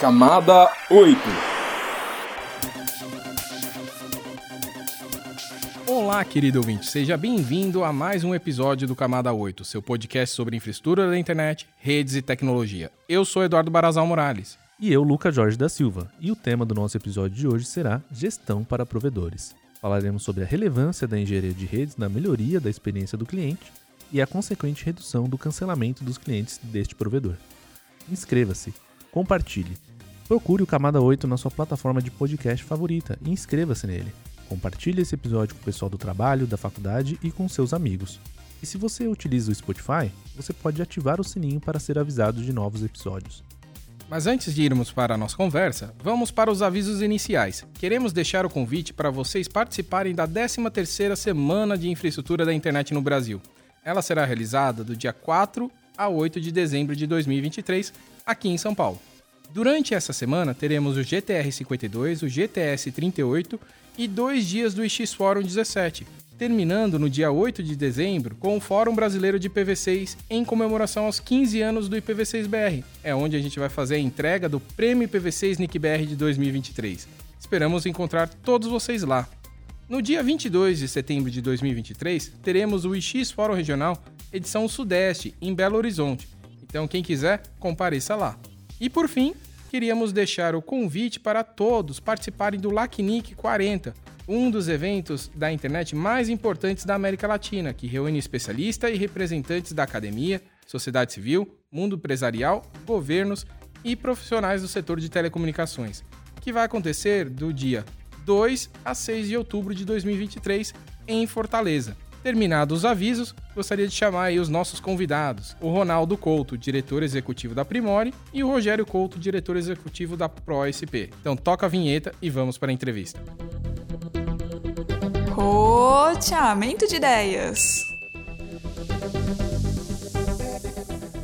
Camada 8 Olá, querido ouvinte, seja bem-vindo a mais um episódio do Camada 8, seu podcast sobre infraestrutura da internet, redes e tecnologia. Eu sou Eduardo Barazal Morales. E eu, Luca Jorge da Silva, e o tema do nosso episódio de hoje será Gestão para Provedores. Falaremos sobre a relevância da engenharia de redes na melhoria da experiência do cliente e a consequente redução do cancelamento dos clientes deste provedor. Inscreva-se, compartilhe, procure o Camada 8 na sua plataforma de podcast favorita e inscreva-se nele. Compartilhe esse episódio com o pessoal do trabalho, da faculdade e com seus amigos. E se você utiliza o Spotify, você pode ativar o sininho para ser avisado de novos episódios. Mas antes de irmos para a nossa conversa, vamos para os avisos iniciais. Queremos deixar o convite para vocês participarem da 13ª Semana de Infraestrutura da Internet no Brasil. Ela será realizada do dia 4 a 8 de dezembro de 2023, aqui em São Paulo. Durante essa semana, teremos o GTR 52, o GTS 38 e dois dias do X Forum 17, terminando no dia 8 de dezembro com o Fórum Brasileiro de IPv6 em comemoração aos 15 anos do IPv6BR. É onde a gente vai fazer a entrega do Prêmio IPv6 NICBR de 2023. Esperamos encontrar todos vocês lá. No dia 22 de setembro de 2023, teremos o IX Fórum Regional edição Sudeste em Belo Horizonte. Então, quem quiser, compareça lá. E por fim, queríamos deixar o convite para todos participarem do LACNIC 40, um dos eventos da internet mais importantes da América Latina, que reúne especialistas e representantes da academia, sociedade civil, mundo empresarial, governos e profissionais do setor de telecomunicações, que vai acontecer do dia 2 a 6 de outubro de 2023 em Fortaleza. Terminados os avisos, gostaria de chamar aí os nossos convidados, o Ronaldo Couto, diretor executivo da Primore, e o Rogério Couto, diretor executivo da ProSP. Então toca a vinheta e vamos para a entrevista. Roteamento de ideias.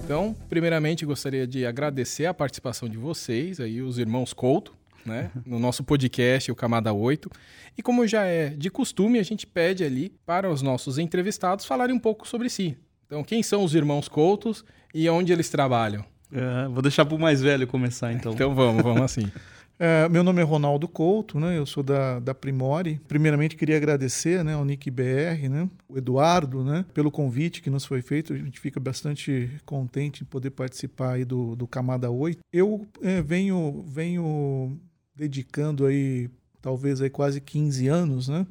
Então, primeiramente, gostaria de agradecer a participação de vocês, aí os irmãos Couto, né, no nosso podcast, o Camada 8. E como já é de costume, a gente pede ali para os nossos entrevistados falarem um pouco sobre si. Então, quem são os irmãos Coutos e onde eles trabalham? É, vou deixar para o mais velho começar, então. Então vamos, vamos assim. É, meu nome é Ronaldo Couto, né? eu sou da, da Primore. Primeiramente, queria agradecer né, ao Nick BR, né, o Eduardo, né, pelo convite que nos foi feito. A gente fica bastante contente em poder participar aí do, do Camada 8. Eu é, venho, venho dedicando aí talvez aí quase 15 anos, né?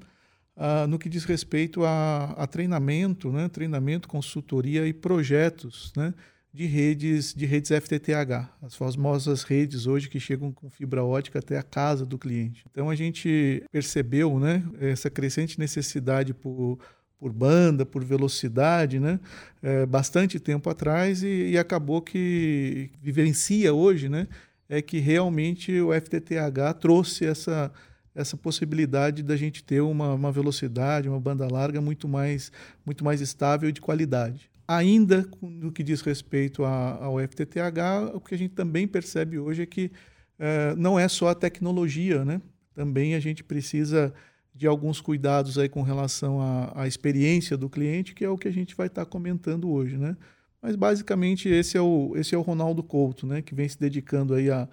No que diz respeito a, a, treinamento, né? treinamento, consultoria e projetos né? de redes de redes FTTH, as famosas redes hoje que chegam com fibra ótica até a casa do cliente. Então a gente percebeu né? essa crescente necessidade por, por banda, por velocidade, né? É, bastante tempo atrás e, e acabou que vivencia hoje, né? É que realmente o FTTH trouxe essa, essa possibilidade da gente ter uma, uma velocidade, uma banda larga muito mais, muito mais estável e de qualidade. Ainda no que diz respeito a, ao FTTH, o que a gente também percebe hoje é que é, não é só a tecnologia, né? Também a gente precisa de alguns cuidados aí com relação à, à experiência do cliente, que é o que a gente vai estar comentando hoje, né? Mas basicamente esse é o, esse é o Ronaldo Couto, né, que vem se dedicando aí a,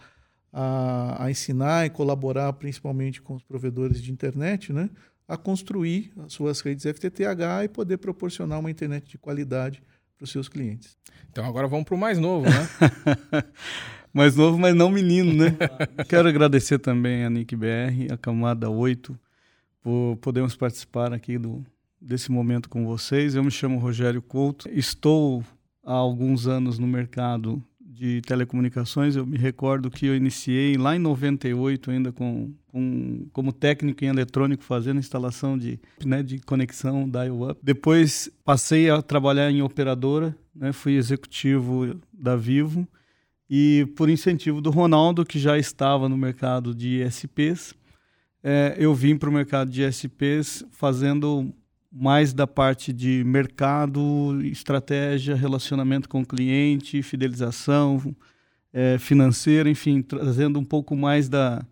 a, a ensinar e colaborar principalmente com os provedores de internet, né, a construir as suas redes FTTH e poder proporcionar uma internet de qualidade para os seus clientes. Então agora vamos para o mais novo, né? mais novo, mas não menino, né? Quero agradecer também a Nick BR, a camada 8, por podermos participar aqui do, desse momento com vocês. Eu me chamo Rogério Couto, estou há alguns anos no mercado de telecomunicações. Eu me recordo que eu iniciei lá em 98 ainda com, com como técnico em eletrônico fazendo instalação de, né, de conexão dial-up. Depois passei a trabalhar em operadora, né, fui executivo da Vivo e por incentivo do Ronaldo que já estava no mercado de ISPs, é, eu vim para o mercado de ISPs fazendo mais da parte de mercado, estratégia, relacionamento com o cliente, fidelização é, financeira, enfim, trazendo um pouco mais da,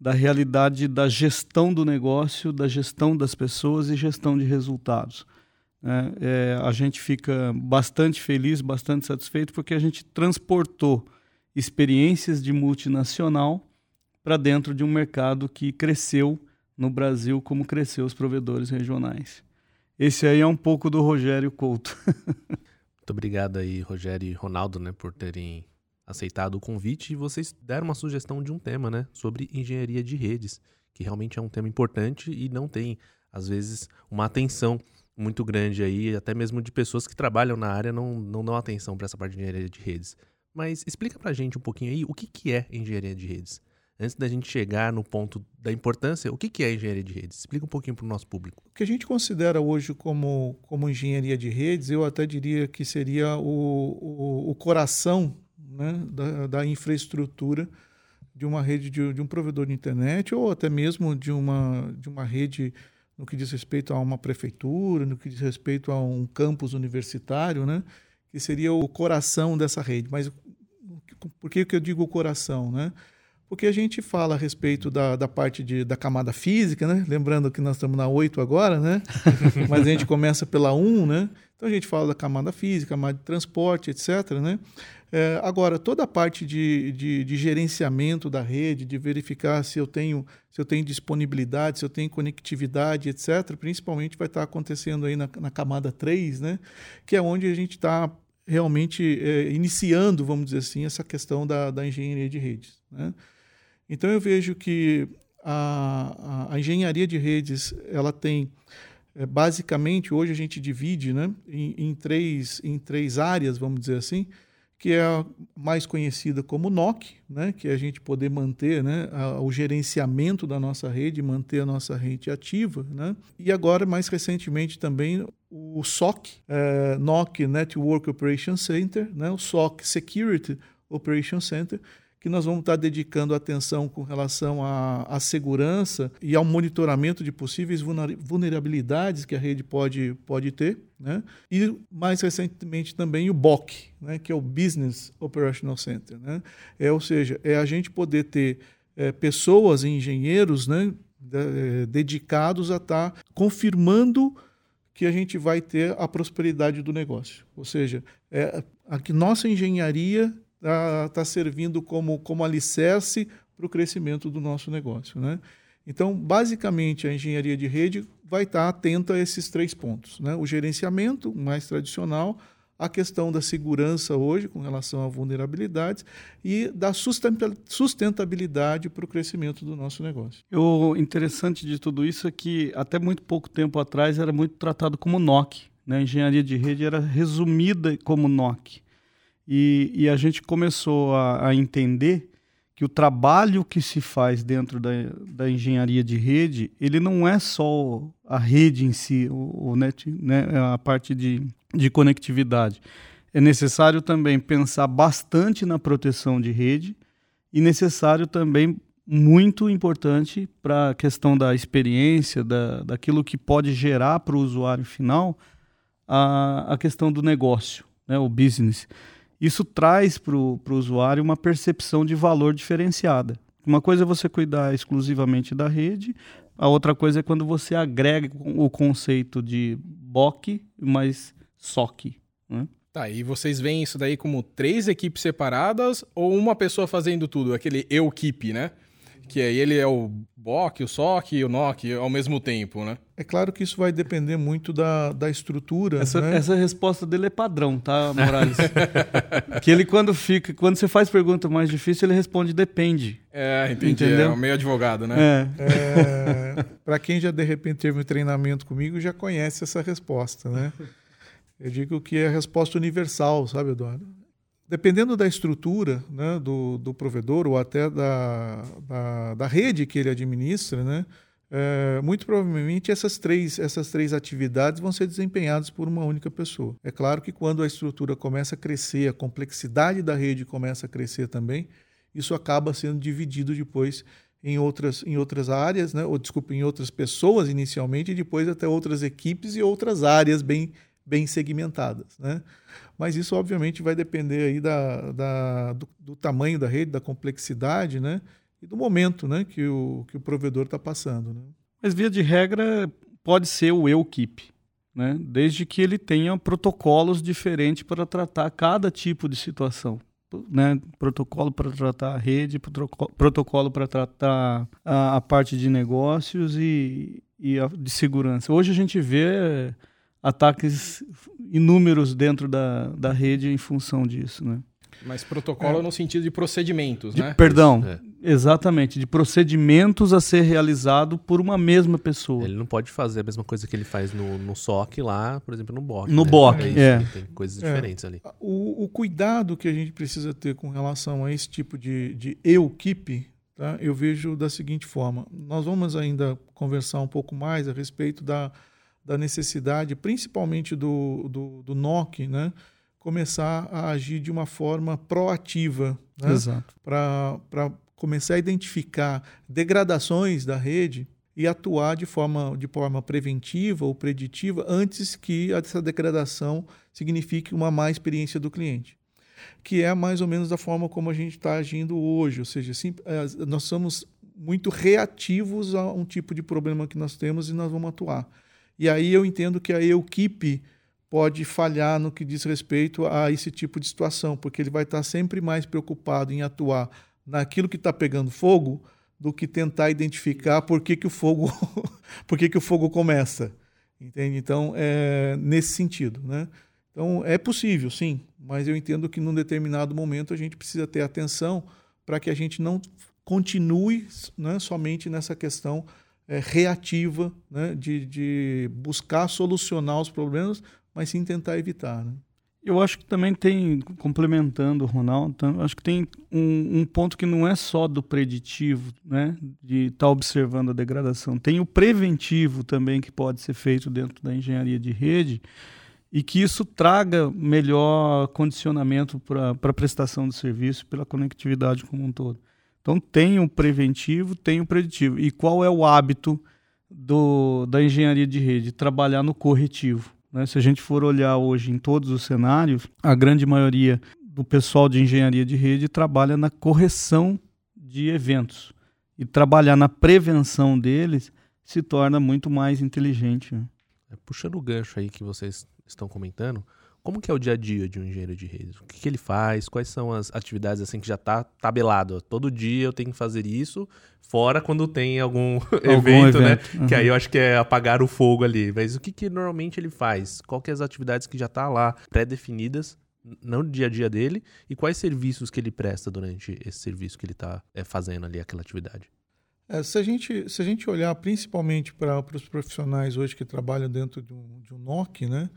da realidade da gestão do negócio, da gestão das pessoas e gestão de resultados. É, é, a gente fica bastante feliz, bastante satisfeito, porque a gente transportou experiências de multinacional para dentro de um mercado que cresceu no Brasil como cresceu os provedores regionais. Esse aí é um pouco do Rogério Couto. Muito obrigado aí, Rogério e Ronaldo, né, por terem aceitado o convite e vocês deram uma sugestão de um tema, né, sobre engenharia de redes, que realmente é um tema importante e não tem, às vezes, uma atenção muito grande aí, até mesmo de pessoas que trabalham na área não, não dão atenção para essa parte de engenharia de redes. Mas explica para gente um pouquinho aí o que, que é engenharia de redes. Antes da gente chegar no ponto da importância, o que, é engenharia de redes? Explica um pouquinho para o nosso público. O que a gente considera hoje como, como engenharia de redes, eu até diria que seria o, o, o coração né, da, da, infraestrutura de uma rede de, de, um provedor de internet ou até mesmo de uma, de uma rede no que diz respeito a uma prefeitura, no que diz respeito a um campus universitário, né, que seria o coração dessa rede. Mas por que, que eu digo coração? Né? Porque a gente fala a respeito da, da parte de, da camada física, né? Lembrando que nós estamos na 8 agora, né? Mas a gente começa pela 1, né? Então a gente fala da camada física, camada de transporte, etc. Né? É, agora, toda a parte de, de, de, gerenciamento da rede, de verificar se eu tenho se eu tenho disponibilidade, se eu tenho conectividade, etc., principalmente vai estar acontecendo aí na, na camada 3, né? que é onde a gente está realmente é, iniciando, vamos dizer assim, essa questão da, da engenharia de redes. Né? Então eu vejo que a, a, a engenharia de redes ela tem é, basicamente hoje a gente divide né, em, em, três, em três áreas, vamos dizer assim, que é a mais conhecida como NOC, né, que é a gente poder manter né, a, o gerenciamento da nossa rede, manter a nossa rede ativa. Né? E agora, mais recentemente, também o SOC, é, NOC Network Operation Center, né, o SOC Security Operation Center, que nós vamos estar dedicando atenção com relação à, à segurança e ao monitoramento de possíveis vulnerabilidades que a rede pode, pode ter. Né? E mais recentemente também o BOC, né? que é o Business Operational Center. Né? É, ou seja, é a gente poder ter é, pessoas engenheiros né? De, é, dedicados a estar confirmando que a gente vai ter a prosperidade do negócio. Ou seja, é, a nossa engenharia está tá servindo como, como alicerce para o crescimento do nosso negócio. Né? Então, basicamente, a engenharia de rede vai estar tá atenta a esses três pontos. Né? O gerenciamento mais tradicional, a questão da segurança hoje com relação a vulnerabilidades e da sustentabilidade para o crescimento do nosso negócio. O interessante de tudo isso é que até muito pouco tempo atrás era muito tratado como NOC. Né? A engenharia de rede era resumida como NOC. E, e a gente começou a, a, entender que o trabalho que se faz dentro da, da engenharia de rede, ele não é só a rede em si, o, o net, né, a parte de, de conectividade. É necessário também pensar bastante na proteção de rede e necessário também muito importante para a questão da experiência, da, daquilo que pode gerar para o usuário final a, a questão do negócio, né, o business isso traz para o usuário uma percepção de valor diferenciada. Uma coisa é você cuidar exclusivamente da rede, a outra coisa é quando você agrega o conceito de BOC mais SOC. Né? Tá, e vocês veem isso daí como três equipes separadas ou uma pessoa fazendo tudo? Aquele eu-keep, né? Que aí ele é o BOC, o SOC e o NOC ao mesmo tempo, né? É claro que isso vai depender muito da, da estrutura. Essa, né? essa resposta dele é padrão, tá, Morales? que ele, quando fica, quando você faz pergunta mais difícil, ele responde depende. É, entendi. Entendeu? É meio advogado, né? É. é Para quem já de repente teve um treinamento comigo, já conhece essa resposta, né? Eu digo que é a resposta universal, sabe, Eduardo? Dependendo da estrutura né, do, do provedor ou até da, da, da, rede que ele administra, né, é, muito provavelmente essas três, essas três atividades vão ser desempenhadas por uma única pessoa. É claro que quando a estrutura começa a crescer, a complexidade da rede começa a crescer também, isso acaba sendo dividido depois em outras, em outras áreas, né? ou desculpa, em outras pessoas inicialmente, e depois até outras equipes e outras áreas bem, bem segmentadas. Né? Mas isso, obviamente, vai depender aí da, da do, do, tamanho da rede, da complexidade, né? E do momento né? que, o, que o provedor está passando. Né? Mas, via de regra, pode ser o eu-keep, né? desde que ele tenha protocolos diferentes para tratar cada tipo de situação. né, protocolo para tratar a rede, protocolo para tratar a, a, parte de negócios e, e de segurança. Hoje a gente vê ataques inúmeros dentro da, da rede em função disso, né? Mas protocolo é. no sentido de procedimentos, de, né? Perdão, é. exatamente, de procedimentos a ser realizado por uma mesma pessoa. Ele não pode fazer a mesma coisa que ele faz no, no SOC lá, por exemplo, no BOC. No né? BOC, é. é. Tem coisas é. diferentes ali. O, o, cuidado que a gente precisa ter com relação a esse tipo de, de equipe, tá? eu vejo da seguinte forma. Nós vamos ainda conversar um pouco mais a respeito da, da necessidade, principalmente do, do, do NOC, né? começar a agir de uma forma proativa. Né? Exato. Para começar a identificar degradações da rede e atuar de forma, de forma preventiva ou preditiva antes que essa degradação signifique uma má experiência do cliente. Que é mais ou menos da forma como a gente está agindo hoje. Ou seja, sim, é, nós somos muito reativos a um tipo de problema que nós temos e nós vamos atuar. E aí eu entendo que a equipe pode falhar no que diz respeito a esse tipo de situação, porque ele vai estar sempre mais preocupado em atuar naquilo que está pegando fogo do que tentar identificar por que, que o fogo por que, que o fogo começa. Entende? Então, é nesse sentido. Né? Então, é possível, sim, mas eu entendo que num determinado momento a gente precisa ter atenção para que a gente não continue né, somente nessa questão é, reativa né, de, de buscar solucionar os problemas, mas sim tentar evitar. Né? Eu acho que também tem, complementando o Ronaldo, acho que tem um, um, ponto que não é só do preditivo, né, de estar tá observando a degradação. Tem o preventivo também que pode ser feito dentro da engenharia de rede e que isso traga melhor condicionamento para a prestação do serviço pela conectividade como um todo. Então tem o preventivo, tem o preditivo. E qual é o hábito do, da engenharia de rede? Trabalhar no corretivo. Né? Se a gente for olhar hoje em todos os cenários, a grande maioria do pessoal de engenharia de rede trabalha na correção de eventos. E trabalhar na prevenção deles se torna muito mais inteligente. Né? É, puxando o gancho aí que vocês estão comentando, como que é o dia a dia de um engenheiro de redes? O que, que ele faz? Quais são as atividades assim que já está tabelado? Todo dia eu tenho que fazer isso, fora quando tem algum, algum evento, evento, né? Uhum. Que aí eu acho que é apagar o fogo ali. Mas o que, que normalmente ele faz? Qual que é as atividades que já tá lá pré-definidas no dia a dia dele e quais serviços que ele presta durante esse serviço que ele está é, fazendo ali, aquela atividade? É, se, a gente, se a gente olhar principalmente para os profissionais hoje que trabalham dentro de um, de um NOC, né?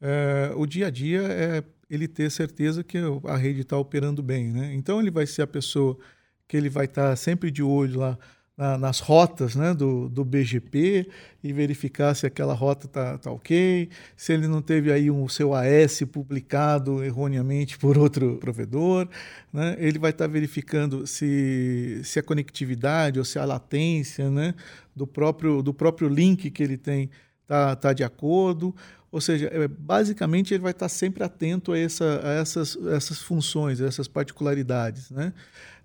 É, o dia a dia é ele ter certeza que a rede está operando bem. Né? Então, ele vai ser a pessoa que ele vai estar tá sempre de olho lá na, nas rotas né, do, do BGP e verificar se aquela rota está tá ok, se ele não teve aí um seu AS publicado erroneamente por outro provedor. Né? Ele vai estar tá verificando se, se a conectividade ou se a latência né, do, próprio, do próprio link que ele tem está tá de acordo ou seja, é, basicamente ele vai estar sempre atento a, essa, a essas, essas funções, a essas particularidades. Né?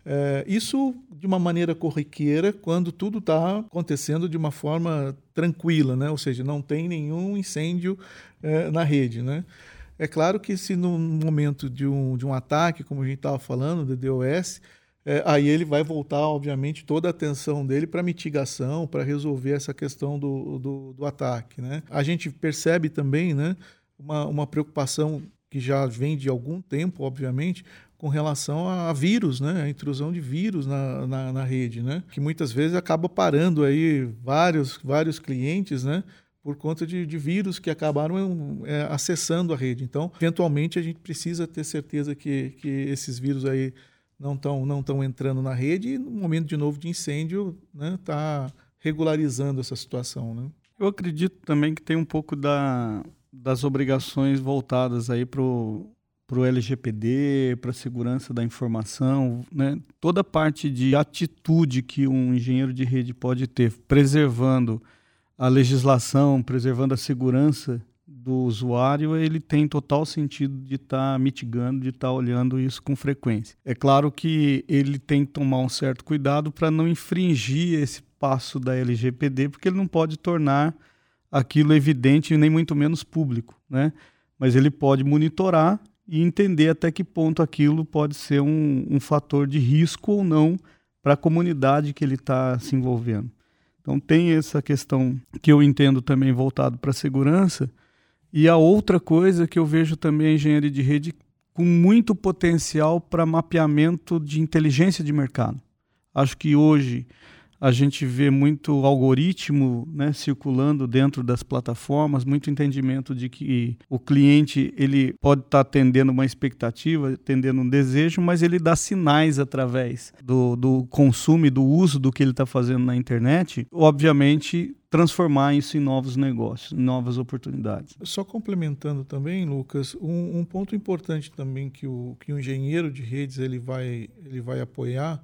É, isso de uma maneira corriqueira, quando tudo está acontecendo de uma forma tranquila, né? ou seja, não tem nenhum incêndio é, na rede. Né? É claro que se no momento de um, de um ataque, como a gente estava falando, do DOS, é, aí ele vai voltar, obviamente, toda a atenção dele para mitigação, para resolver essa questão do, do, do, ataque. Né? A gente percebe também né, uma, uma preocupação que já vem de algum tempo, obviamente, com relação a vírus, né? a intrusão de vírus na, na, na, rede, né? que muitas vezes acaba parando aí vários, vários clientes né? por conta de, de vírus que acabaram é, acessando a rede. Então, eventualmente, a gente precisa ter certeza que, que esses vírus aí não estão não tão entrando na rede e no momento de novo de incêndio está né, tá regularizando essa situação. Né? Eu acredito também que tem um pouco da, das obrigações voltadas aí para o LGPD, para a segurança da informação, né? toda parte de atitude que um engenheiro de rede pode ter, preservando a legislação, preservando a segurança do usuário, ele tem total sentido de estar tá mitigando, de estar tá olhando isso com frequência. É claro que ele tem que tomar um certo cuidado para não infringir esse passo da LGPD, porque ele não pode tornar aquilo evidente nem muito menos público, né? Mas ele pode monitorar e entender até que ponto aquilo pode ser um, um fator de risco ou não para a comunidade que ele está se envolvendo. Então tem essa questão que eu entendo também voltado para a segurança. E a outra coisa que eu vejo também a engenharia de rede com muito potencial para mapeamento de inteligência de mercado. Acho que hoje a gente vê muito algoritmo né, circulando dentro das plataformas, muito entendimento de que o cliente ele pode estar tá atendendo uma expectativa, atendendo um desejo, mas ele dá sinais através do, do consumo e do uso do que ele está fazendo na internet, obviamente transformar isso em novos negócios, em novas oportunidades. Só complementando também, Lucas, um, um ponto importante também que o, que o engenheiro de redes ele vai, ele vai apoiar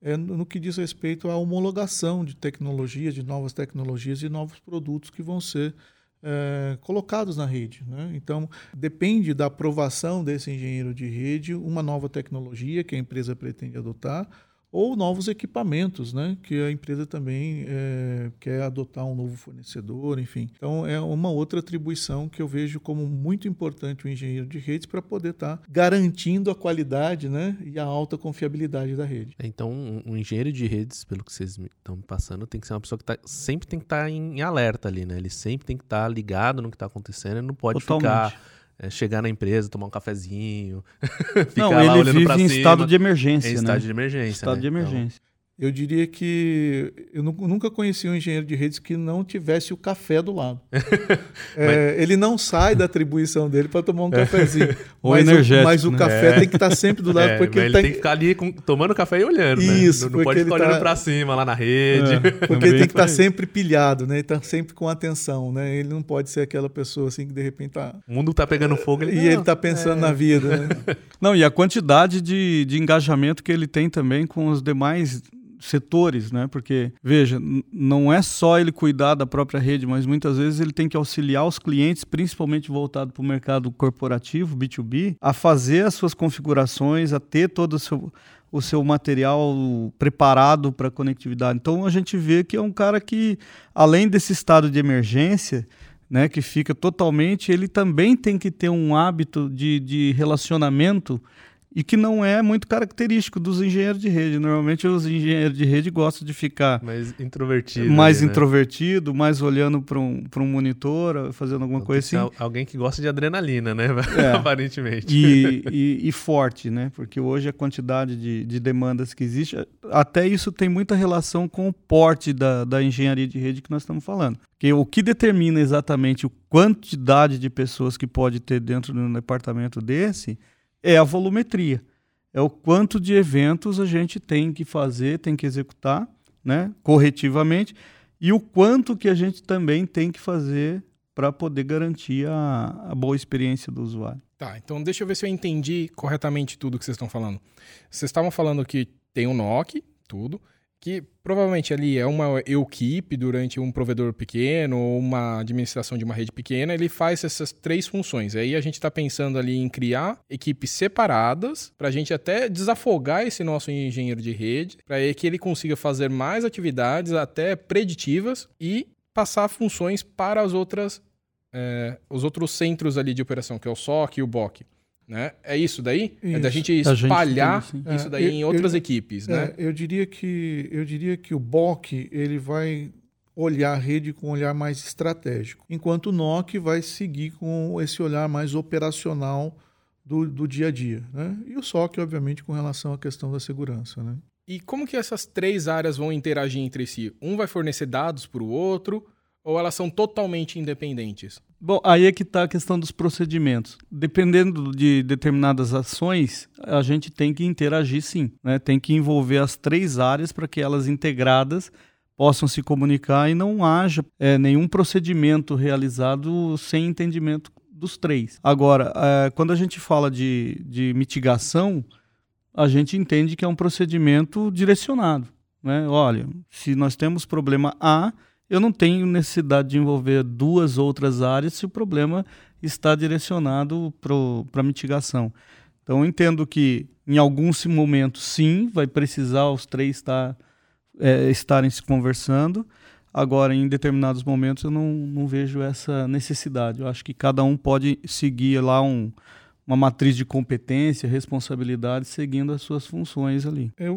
é no que diz respeito à homologação de tecnologias, de novas tecnologias e novos produtos que vão ser é, colocados na rede. Né? Então, depende da aprovação desse engenheiro de rede uma nova tecnologia que a empresa pretende adotar ou novos equipamentos, né? Que a empresa também é, quer adotar um novo fornecedor, enfim. Então é uma outra atribuição que eu vejo como muito importante o engenheiro de redes para poder estar tá garantindo a qualidade, né? E a alta confiabilidade da rede. Então um, um engenheiro de redes, pelo que vocês estão me passando, tem que ser uma pessoa que tá, sempre tem que estar tá em, em, alerta ali, né? Ele sempre tem que estar tá ligado no que está acontecendo, ele não pode Totalmente. ficar é, chegar na empresa, tomar um cafezinho, ficar não, lá ele olhando vive pra em cima. estado de emergência, em né? estado de emergência, Estado né? de emergência. Eu diria que eu nunca conheci um engenheiro de redes que não tivesse o café do lado. é, ele não sai da atribuição dele para tomar um é. cafezinho. Ou mas energético. O, mas o né? café é. tem que estar tá sempre do lado. É, porque ele, tá... tem que ficar ali com, tomando café e olhando. Isso, né? Não, não pode ficar olhando tá... para cima lá na rede. É, porque ele tem que estar tá sempre pilhado, né? Ele está sempre com atenção. Né? Ele não pode ser aquela pessoa assim que de repente está. O mundo está pegando fogo. Ele, e ele está pensando na vida. Né? Não, e a quantidade de, de engajamento que ele tem também com os demais setores, né? Porque, veja, não é só ele cuidar da própria rede, mas muitas vezes ele tem que auxiliar os clientes, principalmente voltado para o mercado corporativo, B2B, a fazer as suas configurações, a ter todo o seu, o seu material preparado para conectividade. Então a gente vê que é um cara que, além desse estado de emergência, né, que fica totalmente, ele também tem que ter um hábito de, de relacionamento e que não é muito característico dos engenheiros de rede. Normalmente os engenheiros de rede gostam de ficar mais introvertido, mais ali, né? introvertido, mais olhando para um, um monitor, fazendo alguma então, coisa assim. Alguém que gosta de adrenalina, né? É. Aparentemente. E, e, e, forte, né? Porque hoje a quantidade de, de demandas que existe, até isso tem muita relação com o porte da, da engenharia de rede que nós estamos falando. Porque o que determina exatamente a quantidade de pessoas que pode ter dentro de um departamento desse é a volumetria. É o quanto de eventos a gente tem que fazer, tem que executar né, corretivamente e o quanto que a gente também tem que fazer para poder garantir a, a, boa experiência do usuário. Tá, então deixa eu ver se eu entendi corretamente tudo que vocês estão falando. Vocês estavam falando que tem um NOC, tudo, que provavelmente ali é uma equipe durante um provedor pequeno ou uma administração de uma rede pequena, ele faz essas três funções. Aí a gente está pensando ali em criar equipes separadas para a gente até desafogar esse nosso engenheiro de rede, para que ele consiga fazer mais atividades até preditivas e passar funções para as outras, é, os outros centros ali de operação, que é o SOC e o BOC. Né? É isso daí? Isso. É da gente espalhar gente isso daí é, em outras eu, equipes, né? É, eu diria que eu diria que o BOC ele vai olhar a rede com um olhar mais estratégico, enquanto o NOC vai seguir com esse olhar mais operacional do, do dia a dia, né? E o SOC, obviamente, com relação à questão da segurança, né? E como que essas três áreas vão interagir entre si? Um vai fornecer dados para o outro ou elas são totalmente independentes? Bom, aí é que está a questão dos procedimentos. Dependendo de determinadas ações, a gente tem que interagir sim. Né? Tem que envolver as três áreas para que elas integradas possam se comunicar e não haja é, nenhum procedimento realizado sem entendimento dos três. Agora, é, quando a gente fala de, de mitigação, a gente entende que é um procedimento direcionado. Né? Olha, se nós temos problema A, eu não tenho necessidade de envolver duas outras áreas se o problema está direcionado para mitigação. Então, eu entendo que em alguns momentos, sim, vai precisar os três estar, é, estarem se conversando. Agora, em determinados momentos, eu não, não vejo essa necessidade. Eu acho que cada um pode seguir lá um, uma matriz de competência, responsabilidade, seguindo as suas funções ali. Eu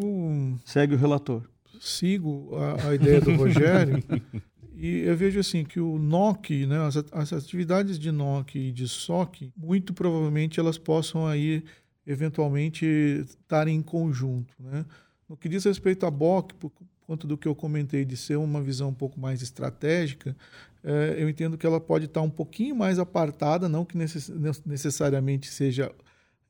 Segue o relator. Sigo a, a ideia do Rogério e eu vejo assim que o NOC, né, as, as atividades de NOC e de SOC, muito provavelmente elas possam aí eventualmente estarem em conjunto, né? No que diz respeito à BOC, por conta do que eu comentei de ser uma visão um pouco mais estratégica, eh, eu entendo que ela pode estar um pouquinho mais apartada, não que necess- necessariamente seja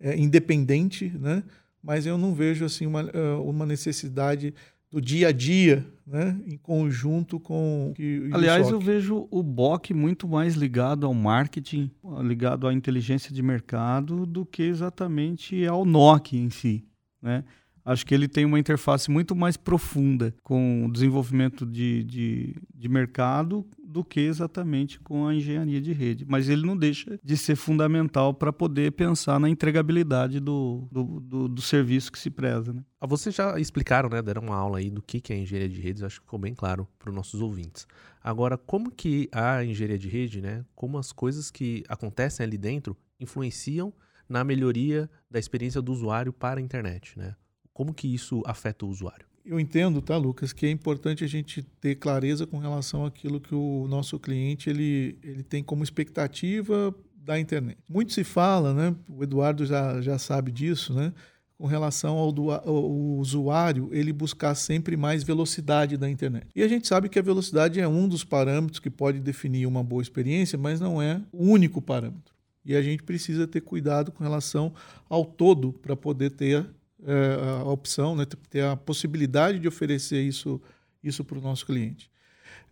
eh, independente, né? mas eu não vejo assim uma, eh, uma necessidade do dia a dia, né? em conjunto com o Aliás, eu vejo o BOC muito mais ligado ao marketing, ligado à inteligência de mercado, do que exatamente ao NOC em si. Né? Acho que ele tem uma interface muito mais profunda com o desenvolvimento de, de, de mercado do que exatamente com a engenharia de rede. Mas ele não deixa de ser fundamental para poder pensar na entregabilidade do, do, do, do serviço que se preza. Né? Ah, Vocês já explicaram, né? Deram uma aula aí do que é engenharia de redes, acho que ficou bem claro para os nossos ouvintes. Agora, como que a engenharia de rede, né? Como as coisas que acontecem ali dentro influenciam na melhoria da experiência do usuário para a internet, né? Como que isso afeta o usuário? Eu entendo, tá, Lucas, que é importante a gente ter clareza com relação àquilo que o nosso cliente ele, ele tem como expectativa da internet. Muito se fala, né? O Eduardo já, já sabe disso, né? Com relação ao, do, ao usuário ele buscar sempre mais velocidade da internet. E a gente sabe que a velocidade é um dos parâmetros que pode definir uma boa experiência, mas não é o único parâmetro. E a gente precisa ter cuidado com relação ao todo para poder ter é, a opção, né, ter a possibilidade de oferecer isso, isso para o nosso cliente.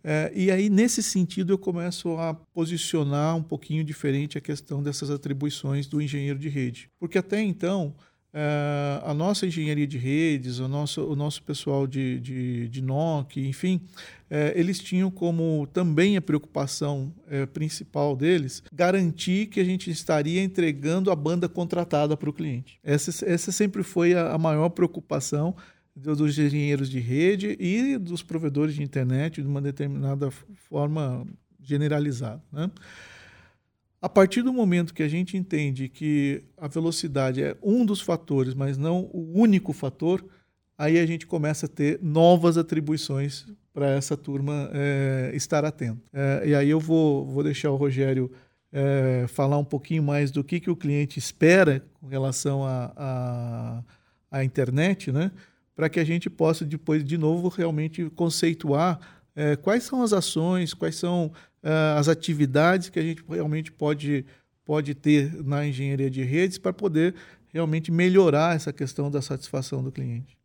É, e aí, nesse sentido, eu começo a posicionar um pouquinho diferente a questão dessas atribuições do engenheiro de rede. Porque até então, é, a nossa engenharia de redes, o nosso, o nosso pessoal de, de, de NOC, enfim, é, eles tinham como também a preocupação é, principal deles garantir que a gente estaria entregando a banda contratada para o cliente. Essa, essa sempre foi a, a maior preocupação do- dos engenheiros de rede e dos provedores de internet de uma determinada forma generalizada. Né? A partir do momento que a gente entende que a velocidade é um dos fatores, mas não o único fator, aí a gente começa a ter novas atribuições para essa turma eh, estar atento. Eh, e aí eu vou, vou deixar o Rogério eh, falar um pouquinho mais do que, que o cliente espera com relação à a, internet, né? para que a gente possa depois, de novo, realmente conceituar eh, quais são as ações, quais são as atividades que a gente realmente pode, pode ter na engenharia de redes para poder realmente melhorar essa questão da satisfação do cliente.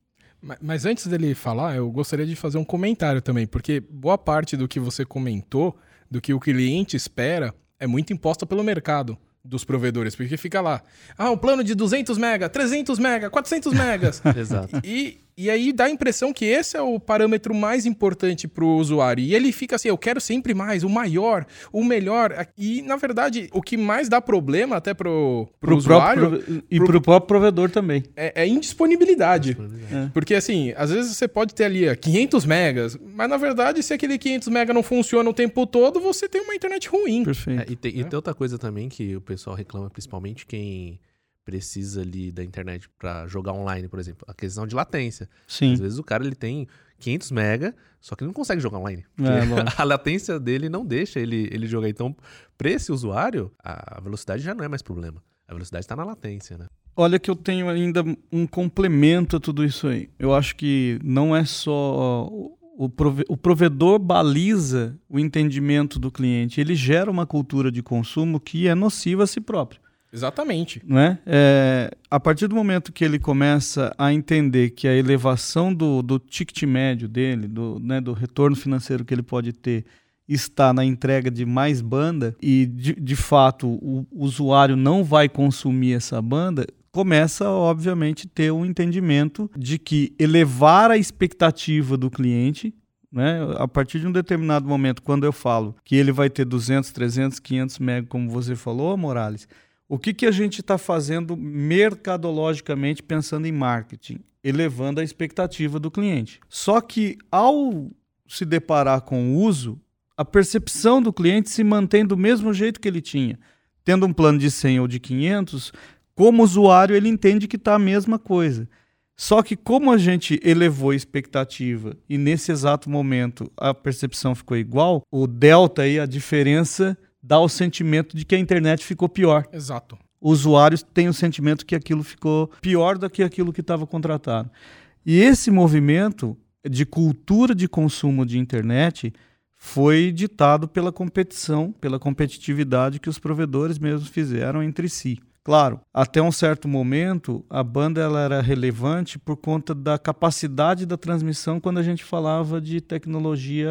Ma- Mas antes dele falar, eu gostaria de fazer um comentário também, porque boa parte do que você comentou, do que o cliente espera, é muito imposta pelo mercado dos provedores, porque fica lá, ah, um plano de 200 mega, 300 mega, 400 megas. Exato. E, e aí dá a impressão que esse é o parâmetro mais importante para o usuário. E ele fica assim, eu quero sempre mais, o maior, o melhor. E, na verdade, o que mais dá problema até pro, pro, Pro usuário próprio e pro- para o próprio provedor também. é, é indisponibilidade. É. Porque assim, às vezes você pode ter ali ó, 500 megas, mas na verdade, se aquele 500 mega não funciona o tempo todo, você tem uma internet ruim. Perfeito. É, e, tem, e tem outra coisa também que o pessoal reclama, principalmente quem precisa ali da internet para jogar online, por exemplo, a questão de latência. Sim. Às vezes o cara ele tem 500 mega, só que ele não consegue jogar online. É, a latência dele não deixa ele, ele jogar. Então, para esse usuário, a velocidade já não é mais problema. A velocidade está na latência, né? Olha que eu tenho ainda um complemento a tudo isso aí. Eu acho que não é só o, prove- o provedor baliza o entendimento do cliente, ele gera uma cultura de consumo que é nociva a si próprio. Exatamente. não é? A partir do momento que ele começa a entender que a elevação do, do ticket médio dele, do, né, do retorno financeiro que ele pode ter, está na entrega de mais banda e, de, de fato, o usuário não vai consumir essa banda, começa, obviamente, ter um entendimento de que elevar a expectativa do cliente né? A partir de um determinado momento, quando eu falo que ele vai ter 200, 300, 500 mega, como você falou, Morales, o que, que a gente está fazendo mercadologicamente pensando em marketing? Elevando a expectativa do cliente. Só que ao se deparar com o uso, a percepção do cliente se mantém do mesmo jeito que ele tinha. tendo um plano de 100 ou de 500, como usuário ele entende que está a mesma coisa. Só que como a gente elevou a expectativa e nesse exato momento a percepção ficou igual, o delta aí, a diferença dá o sentimento de que a internet ficou pior. Exato. Usuários têm o sentimento que aquilo ficou pior do que aquilo que estava contratado. E esse movimento de cultura de consumo de internet foi ditado pela competição, pela competitividade que os provedores mesmos fizeram entre si. Claro, até um certo momento a banda ela era relevante por conta da capacidade da transmissão quando a gente falava de tecnologia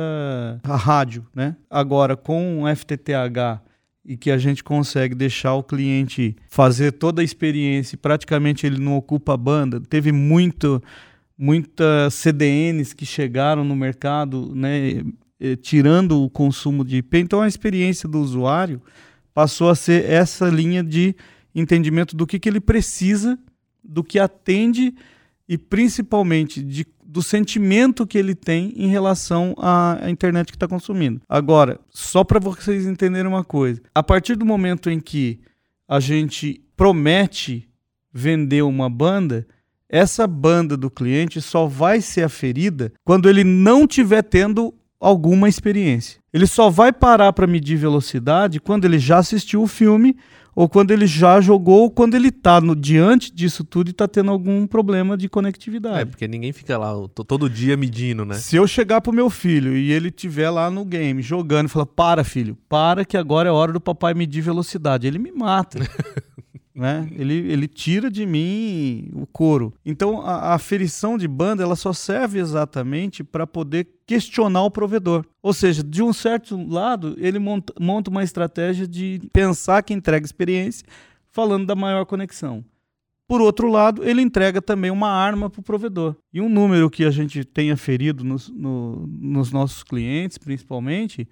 a rádio, né? Agora com o FTTH e que a gente consegue deixar o cliente fazer toda a experiência, praticamente ele não ocupa a banda. Teve muito muitas CDNs que chegaram no mercado, né, tirando o consumo de IP. Então a experiência do usuário passou a ser essa linha de entendimento do que, que ele precisa, do que atende e principalmente de, do sentimento que ele tem em relação à, à internet que está consumindo. Agora, só para vocês entenderem uma coisa: a partir do momento em que a gente promete vender uma banda, essa banda do cliente só vai ser aferida quando ele não tiver tendo alguma experiência. Ele só vai parar para medir velocidade quando ele já assistiu o filme ou quando ele já jogou, ou quando ele está diante disso tudo e está tendo algum problema de conectividade. É, porque ninguém fica lá todo dia medindo, né? Se eu chegar pro meu filho e ele estiver lá no game jogando e falar: Para, filho, para que agora é hora do papai medir velocidade, ele me mata. né? Ele, ele tira de mim o couro. Então a, a aferição de banda ela só serve exatamente para poder questionar o provedor. Ou seja, de um certo lado, ele monta, monta uma estratégia de pensar que entrega experiência, falando da maior conexão. Por outro lado, ele entrega também uma arma para o provedor. E um número que a gente tem aferido nos, no, nos nossos clientes, principalmente,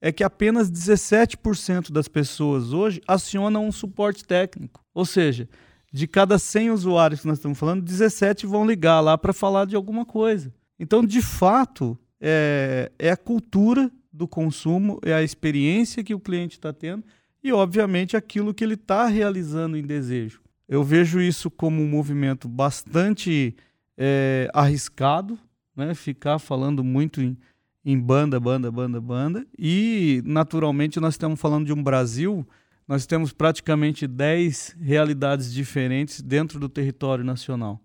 é que apenas 17% das pessoas hoje acionam um suporte técnico. Ou seja, de cada 100 usuários que nós estamos falando, 17 vão ligar lá para falar de alguma coisa. Então, de fato, é, é a cultura do consumo, é a experiência que o cliente está tendo e, obviamente, aquilo que ele está realizando em desejo. Eu vejo isso como um movimento bastante é, arriscado, né? ficar falando muito em em banda, banda, banda, banda. E, naturalmente, nós estamos falando de um Brasil, nós temos praticamente 10 realidades diferentes dentro do território nacional.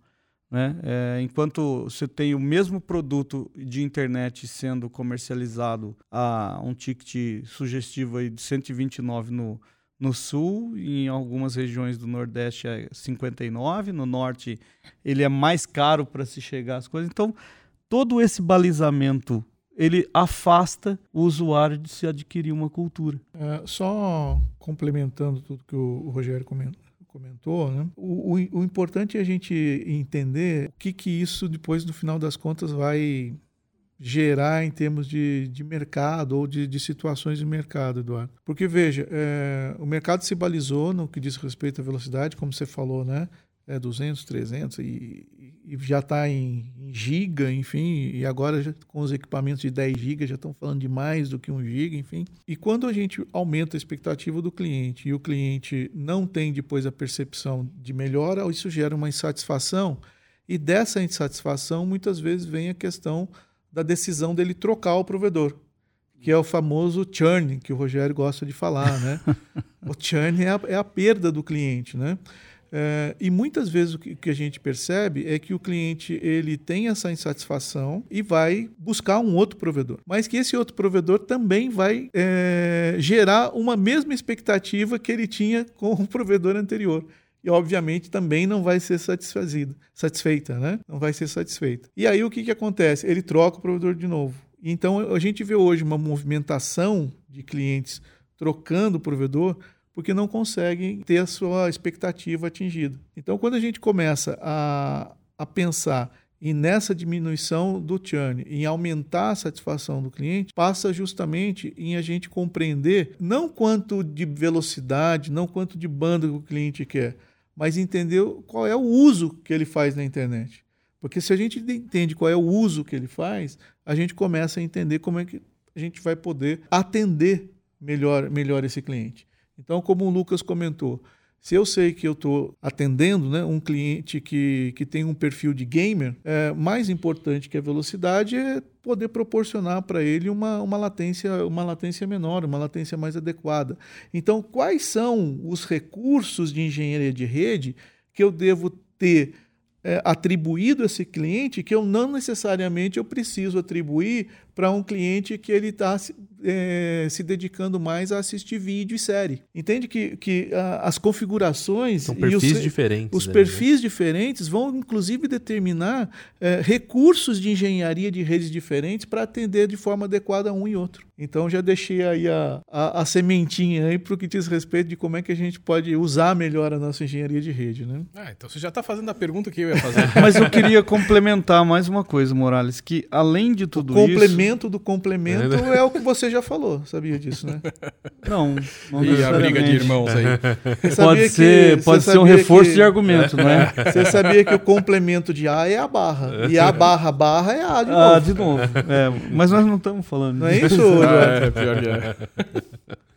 Né? É, enquanto você tem o mesmo produto de internet sendo comercializado a um ticket sugestivo aí de 129 no, no sul, em algumas regiões do Nordeste é 59, no Norte ele é mais caro para se chegar às coisas. Então, todo esse balizamento ele afasta o usuário de se adquirir uma cultura. É, só complementando tudo que o, Rogério comentou, né? o, o, o, importante é a gente entender o que, que isso depois, no final das contas, vai gerar em termos de, de mercado ou de, de situações de mercado, Eduardo. Porque, veja, é, o mercado se balizou no que diz respeito à velocidade, como você falou, né? É 200, 300 e, e já está em, em, giga, enfim, e agora já, com os equipamentos de 10 gigas já estão falando de mais do que 1 giga, enfim. E quando a gente aumenta a expectativa do cliente e o cliente não tem depois a percepção de melhora, isso gera uma insatisfação e dessa insatisfação muitas vezes vem a questão da decisão dele trocar o provedor, que é o famoso churn que o Rogério gosta de falar, né? o churn é a, é a perda do cliente, né? É, e muitas vezes o que, a gente percebe é que o cliente ele tem essa insatisfação e vai buscar um outro provedor, mas que esse outro provedor também vai é, gerar uma mesma expectativa que ele tinha com o provedor anterior e obviamente também não vai ser satisfazida, satisfeita, né? Não vai ser satisfeita. E aí o que, que acontece? Ele troca o provedor de novo. Então a gente vê hoje uma movimentação de clientes trocando o provedor porque não conseguem ter a sua expectativa atingida. Então, quando a gente começa a, a pensar e nessa diminuição do churn, em aumentar a satisfação do cliente, passa justamente em a gente compreender não quanto de velocidade, não quanto de banda que o cliente quer, mas entender qual é o uso que ele faz na internet. Porque se a gente entende qual é o uso que ele faz, a gente começa a entender como é que a gente vai poder atender melhor, melhor esse cliente. Então, como o Lucas comentou, se eu sei que eu estou atendendo né, um cliente que, que tem um perfil de gamer, é, mais importante que a velocidade é poder proporcionar para ele uma, uma, latência, uma latência menor, uma latência mais adequada. Então, quais são os recursos de engenharia de rede que eu devo ter é, atribuído a esse cliente que eu não necessariamente eu preciso atribuir para um cliente que ele está é, se dedicando mais a assistir vídeo e série. Entende que, que a, as configurações São perfis e os, diferentes. os ali, perfis diferentes vão inclusive determinar é, recursos de engenharia de redes diferentes para atender de forma adequada um e outro. Então já deixei aí a, a, a sementinha aí para o que diz respeito de como é que a gente pode usar melhor a nossa engenharia de rede, né? Ah, então você já está fazendo a pergunta que eu ia fazer. Mas eu queria complementar mais uma coisa, Morales, que além de tudo isso... complemento do complemento é o que você já falou, sabia disso, né? Não, não E a briga de irmãos aí. Pode ser, pode ser um reforço que- de argumento, não é? Você sabia que o complemento de A é a barra. E a barra barra é A de Ah, novo. de novo. É, mas nós não estamos falando Não é disso. isso, Ah, é, pior que é.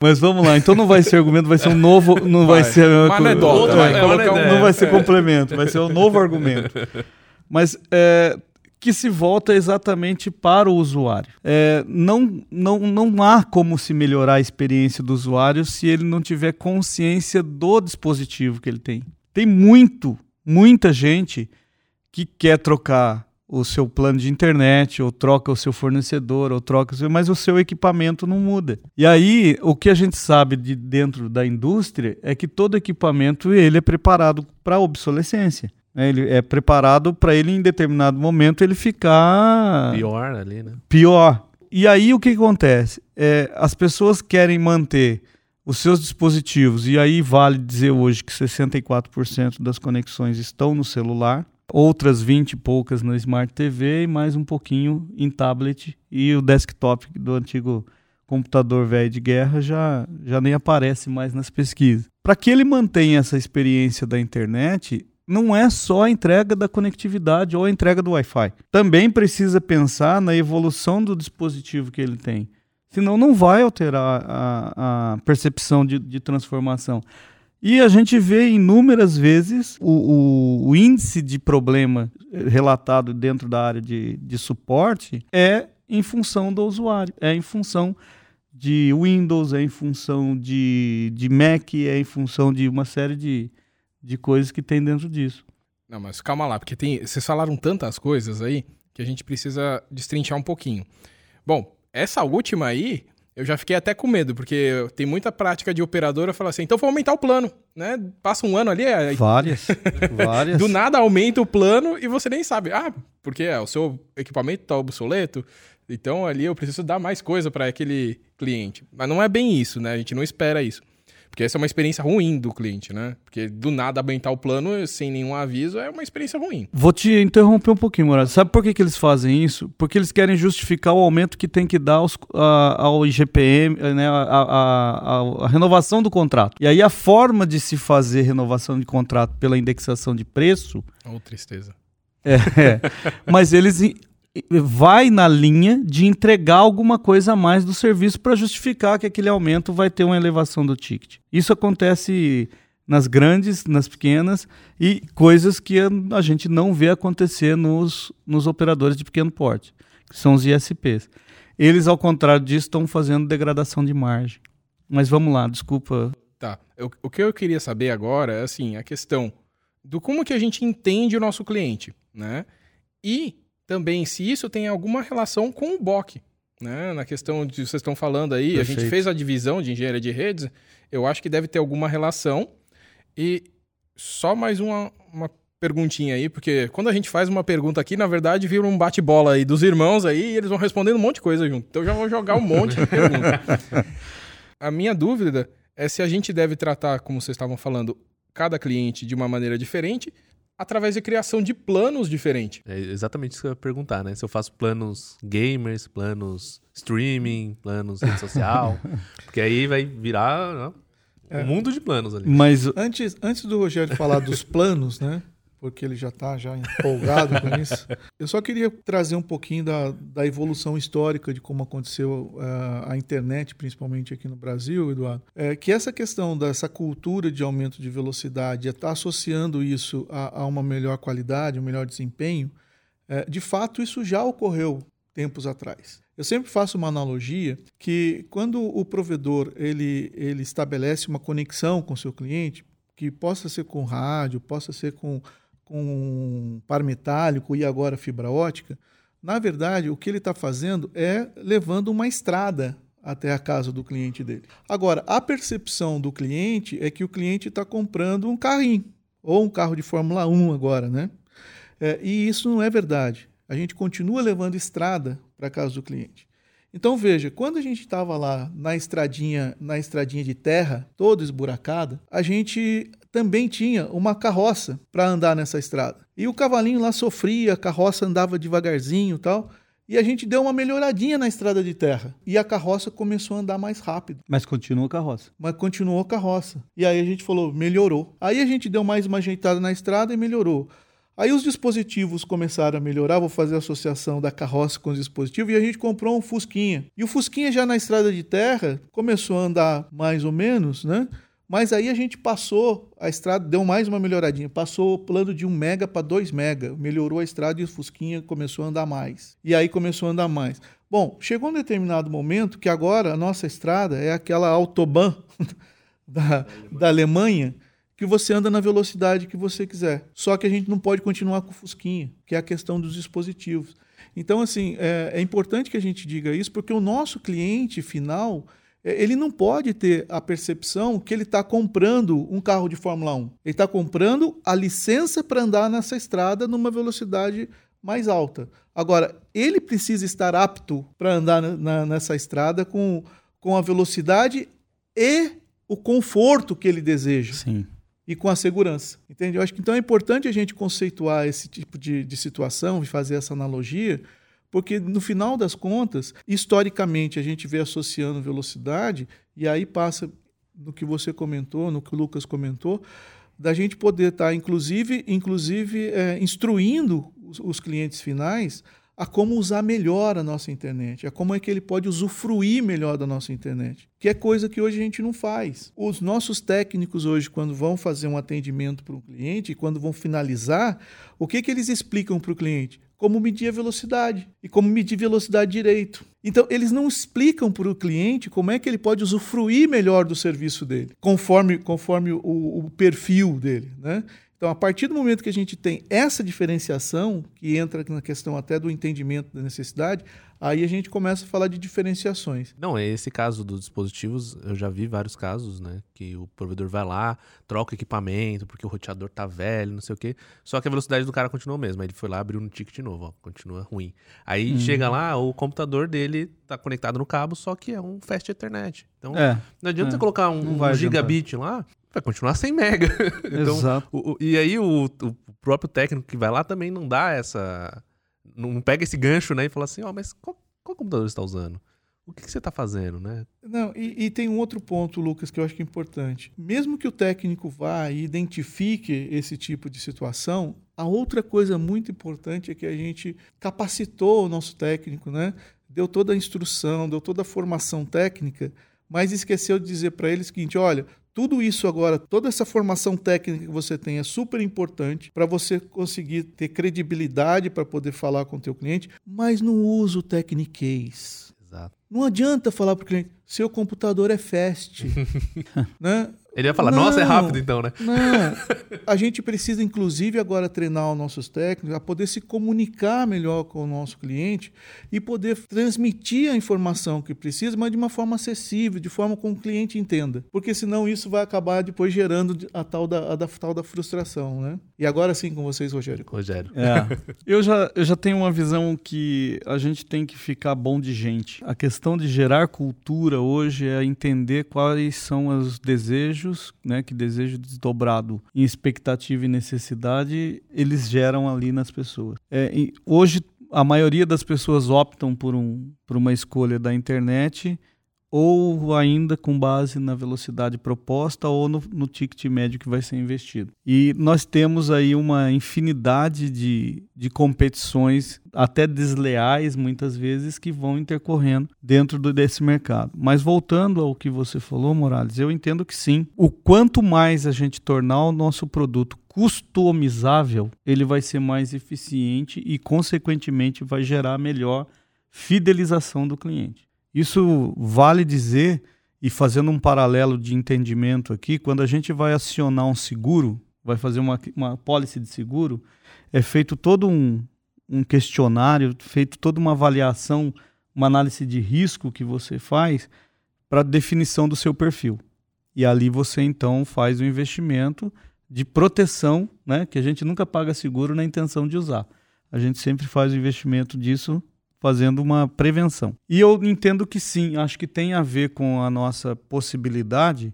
Mas vamos lá. Então não vai ser argumento, vai ser um novo. Não vai, Vai. ser. Uma anedota, É, vai, é, não vai ser complemento, vai ser um novo argumento. Mas é, que se volta exatamente para o usuário. É, não, não, não há como se melhorar a experiência do usuário se ele não tiver consciência do dispositivo que ele tem. Tem muito, muita gente que quer trocar o seu plano de internet, ou troca o seu fornecedor, ou troca mas o seu equipamento não muda. E aí, o que a gente sabe de dentro da indústria é que todo equipamento ele é preparado para obsolescência. Né? Ele é preparado para ele em determinado momento ele ficar Pior ali, né? pior. E aí o que acontece? É, as pessoas querem manter os seus dispositivos, e aí vale dizer hoje que 64% das conexões estão no celular, outras 20 e poucas na Smart TV e mais um pouquinho em tablet e o desktop do antigo computador velho de guerra já, já nem aparece mais nas pesquisas. Para que ele mantenha essa experiência da internet, não é só a entrega da conectividade ou a entrega do Wi-Fi. Também precisa pensar na evolução do dispositivo que ele tem. Senão não vai alterar a, a percepção de, de transformação. E a gente vê inúmeras vezes o, o- o índice de problema relatado dentro da área de, de suporte é em função do usuário, é em função de Windows, é em função de, de Mac, é em função de uma série de, de coisas que tem dentro disso. Não, mas calma lá, porque tem, vocês falaram tantas coisas aí que a gente precisa destrinchar um pouquinho. Bom, essa última aí, eu já fiquei até com medo, porque tem muita prática de operadora falar assim, então vou aumentar o plano, né? Passa um ano ali, aí Várias, várias. do nada aumenta o plano e você nem sabe. Ah, porque é, o seu equipamento tá obsoleto, então ali eu preciso dar mais coisa para aquele cliente. Mas não é bem isso, né? A gente não espera isso. Porque essa é uma experiência ruim do cliente, né? Porque do nada aumentar o plano sem nenhum aviso é uma experiência ruim. Vou te interromper um pouquinho, Moraes. Sabe por que, que eles fazem isso? Porque eles querem justificar o aumento que tem que dar aos- a- ao IGPM, né, a, a- a- renovação do contrato. E aí a forma de se fazer renovação de contrato pela indexação de preço Ô, tristeza. é, é. mas eles vai na linha de entregar alguma coisa a mais do serviço para justificar que aquele aumento vai ter uma elevação do ticket. Isso acontece nas grandes, nas pequenas e coisas que a, gente não vê acontecer nos, nos operadores de pequeno porte, que são os ISPs. Eles, ao contrário disso, estão fazendo degradação de margem. Mas vamos lá, desculpa. Tá. Eu- o que eu queria saber agora é assim, a questão do como que a gente entende o nosso cliente, né? E também se isso tem alguma relação com o BOC, né? Na questão de vocês estão falando aí, a gente Perfeito. fez a divisão de engenharia de redes, eu acho que deve ter alguma relação. E só mais uma, uma perguntinha aí, porque quando a gente faz uma pergunta aqui, na verdade, vira um bate-bola aí dos irmãos aí, e eles vão respondendo um monte de coisa junto. Então eu já vou jogar um monte de perguntas. A minha dúvida é se a gente deve tratar, como vocês estavam falando, cada cliente de uma maneira diferente, através de criação de planos diferentes. É exatamente isso que eu ia perguntar, né? Se eu faço planos gamers, planos streaming, planos rede social. porque aí vai virar né, um mundo de planos ali. Mas Antes, antes do Rogério falar dos planos, né? Porque ele já está já empolgado com isso. Eu só queria trazer um pouquinho da, da evolução histórica de como aconteceu uh, a internet, principalmente aqui no Brasil, Eduardo. É que essa questão dessa cultura de aumento de velocidade, estar tá associando isso a, a, uma melhor qualidade, um melhor desempenho, é, de fato isso já ocorreu tempos atrás. Eu sempre faço uma analogia que quando o provedor ele, ele estabelece uma conexão com o seu cliente, que possa ser com rádio, possa ser com, com par metálico e agora fibra ótica, na verdade o que ele está fazendo é levando uma estrada até a casa do cliente dele. Agora, a percepção do cliente é que o cliente está comprando um carrinho, ou um carro de Fórmula 1 agora, né? É, e isso não é verdade. A gente continua levando estrada para casa do cliente. Então veja, quando a gente estava lá na estradinha, na estradinha de terra, toda esburacada, a gente também tinha uma carroça para andar nessa estrada. E o cavalinho lá sofria, a carroça andava devagarzinho, tal. E a gente deu uma melhoradinha na estrada de terra. E a carroça começou a andar mais rápido. Mas continuou a carroça. Mas continuou a carroça. E aí a gente falou, melhorou. Aí a gente deu mais uma ajeitada na estrada e melhorou. Aí os dispositivos começaram a melhorar, vou fazer a associação da carroça com os dispositivos, e a gente comprou um Fusquinha. E o Fusquinha já na estrada de terra começou a andar mais ou menos, né? Mas aí a gente passou, a estrada deu mais uma melhoradinha, passou o plano de 1 mega para 2 mega, melhorou a estrada e o Fusquinha começou a andar mais. E aí começou a andar mais. Bom, chegou um determinado momento que agora a nossa estrada é aquela autobahn da, da Alemanha, que você anda na velocidade que você quiser. Só que a gente não pode continuar com o Fusquinha, que é a questão dos dispositivos. Então, assim, é, é importante que a gente diga isso, porque o nosso cliente final ele não pode ter a percepção que ele está comprando um carro de Fórmula 1. Ele está comprando a licença para andar nessa estrada numa velocidade mais alta. Agora, ele precisa estar apto para andar na, nessa estrada com, com a velocidade e o conforto que ele deseja. Sim e com a segurança. Entende? Eu acho que então é importante a gente conceituar esse tipo de, de situação e fazer essa analogia, porque no final das contas, historicamente, a gente vê associando velocidade, e aí passa no que você comentou, no que o Lucas comentou, da gente poder estar, tá, inclusive, inclusive é, instruindo os, os clientes finais a como usar melhor a nossa internet, a como é que ele pode usufruir melhor da nossa internet, que é coisa que hoje a gente não faz. Os nossos técnicos hoje, quando vão fazer um atendimento para um cliente, quando vão finalizar, o que, que eles explicam para o cliente? Como medir a velocidade e como medir velocidade direito. Então, eles não explicam para o cliente como é que ele pode usufruir melhor do serviço dele, conforme, conforme o, o perfil dele. Né? Então, a partir do momento que a gente tem essa diferenciação, que entra na questão até do entendimento da necessidade, aí a gente começa a falar de diferenciações. Não, é esse caso dos dispositivos, eu já vi vários casos, né? Que o provedor vai lá, troca equipamento, porque o roteador tá velho, não sei o quê. Só que a velocidade do cara continua mesmo. Aí ele foi lá, abriu um ticket novo, ó, continua ruim. Aí uhum. chega lá, o computador dele tá conectado no cabo, só que é um fast Ethernet. Então, é, não adianta é. você colocar um, um gigabit lá, vai continuar sem mega. então, Exato. O, o, e aí o, o, próprio técnico que vai lá também não dá essa. Não pega esse gancho, né? E fala assim, ó, oh, mas qual, qual computador você está usando? O que, que você está fazendo, né? Não, e, e, tem um outro ponto, Lucas, que eu acho que é importante. Mesmo que o técnico vá e identifique esse tipo de situação, a outra coisa muito importante é que a gente capacitou o nosso técnico, né? Deu toda a instrução, deu toda a formação técnica, mas esqueceu de dizer para ele o seguinte: olha, tudo isso agora, toda essa formação técnica que você tem é super importante para você conseguir ter credibilidade para poder falar com o teu cliente, mas não usa o Technicase. Exato. Não adianta falar para o cliente, seu computador é fast. né? Ele ia falar, não, nossa, é rápido então, né? Não. A gente precisa, inclusive, agora treinar os nossos técnicos a poder se comunicar melhor com o nosso cliente e poder transmitir a informação que precisa, mas de uma forma acessível, de forma com o cliente entenda. Porque senão isso vai acabar depois gerando a tal da, a da, tal da frustração, né? E agora sim com vocês, Rogério. Rogério. É. eu, já, eu já tenho uma visão que a gente tem que ficar bom de gente. A questão de gerar cultura hoje é entender quais são os desejos desejos, né, que desejo desdobrado em expectativa e necessidade, eles geram ali nas pessoas. É, hoje, a maioria das pessoas optam por, um, por uma escolha da internet ou ainda com base na velocidade proposta ou no, no ticket médio que vai ser investido. E nós temos aí uma infinidade de, de competições, até desleais muitas vezes, que vão intercorrendo dentro do, desse mercado. Mas voltando ao que você falou, Morales, eu entendo que sim. O quanto mais a gente tornar o nosso produto customizável, ele vai ser mais eficiente e, consequentemente, vai gerar melhor fidelização do cliente. Isso vale dizer, e fazendo um paralelo de entendimento aqui, quando a gente vai acionar um seguro, vai fazer uma, uma pólice de seguro, é feito todo um, um questionário, feito toda uma avaliação, uma análise de risco que você faz para definição do seu perfil. E ali você então faz o investimento de proteção, né, que a gente nunca paga seguro na intenção de usar. A gente sempre faz o investimento disso fazendo uma prevenção. E eu entendo que sim, acho que tem a ver com a nossa possibilidade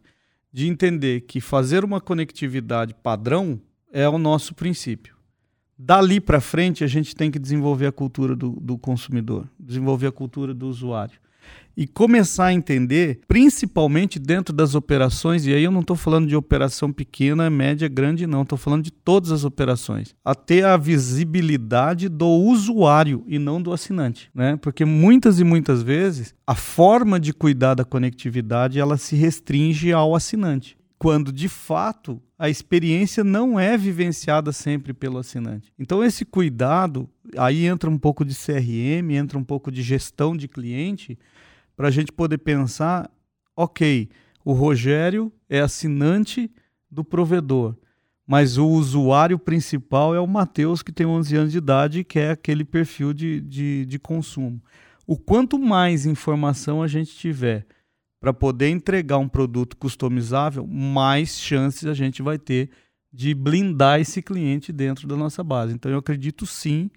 de entender que fazer uma conectividade padrão é o nosso princípio. Dali para frente, a gente tem que desenvolver a cultura do, do consumidor, desenvolver a cultura do usuário e começar a entender, principalmente dentro das operações, e aí eu não estou falando de operação pequena, média, grande, não, estou falando de todas as operações, a ter a visibilidade do usuário e não do assinante, né? Porque muitas e muitas vezes a forma de cuidar da conectividade ela se restringe ao assinante quando de fato a experiência não é vivenciada sempre pelo assinante. Então esse cuidado, aí entra um pouco de CRM, entra um pouco de gestão de cliente, para a gente poder pensar, ok, o Rogério é assinante do provedor, mas o usuário principal é o Matheus, que tem 11 anos de idade e quer aquele perfil de, de, de consumo. O quanto mais informação a gente tiver para poder entregar um produto customizável, mais chances a gente vai ter de blindar esse cliente dentro da nossa base. Então eu acredito sim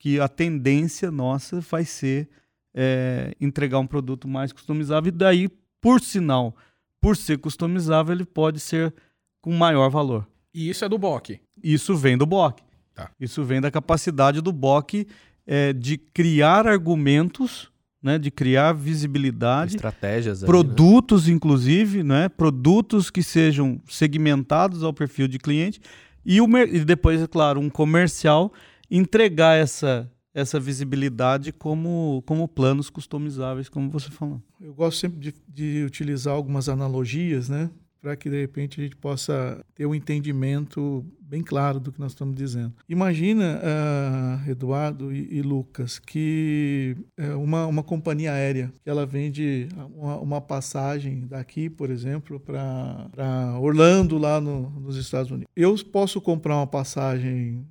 que a tendência nossa vai ser é, entregar um produto mais customizável, e daí, por sinal, por ser customizável, ele pode ser com maior valor. E isso é do BOC? Isso vem do BOC. Tá. Isso vem da capacidade do BOC é, de criar argumentos, né, de criar visibilidade, estratégias, aí, produtos, né? inclusive, né, produtos que sejam segmentados ao perfil de cliente e, o, e depois, é claro, um comercial entregar essa essa visibilidade como, como planos customizáveis, como você falou. Eu gosto sempre de, de utilizar algumas analogias, né? Para que de repente a gente possa ter um entendimento bem claro do que nós estamos dizendo. Imagina, uh, Eduardo e, e, Lucas, que uh, uma, uma companhia aérea que ela vende uma, uma passagem daqui, por exemplo, para Orlando, lá no, nos Estados Unidos. Eu posso comprar uma passagem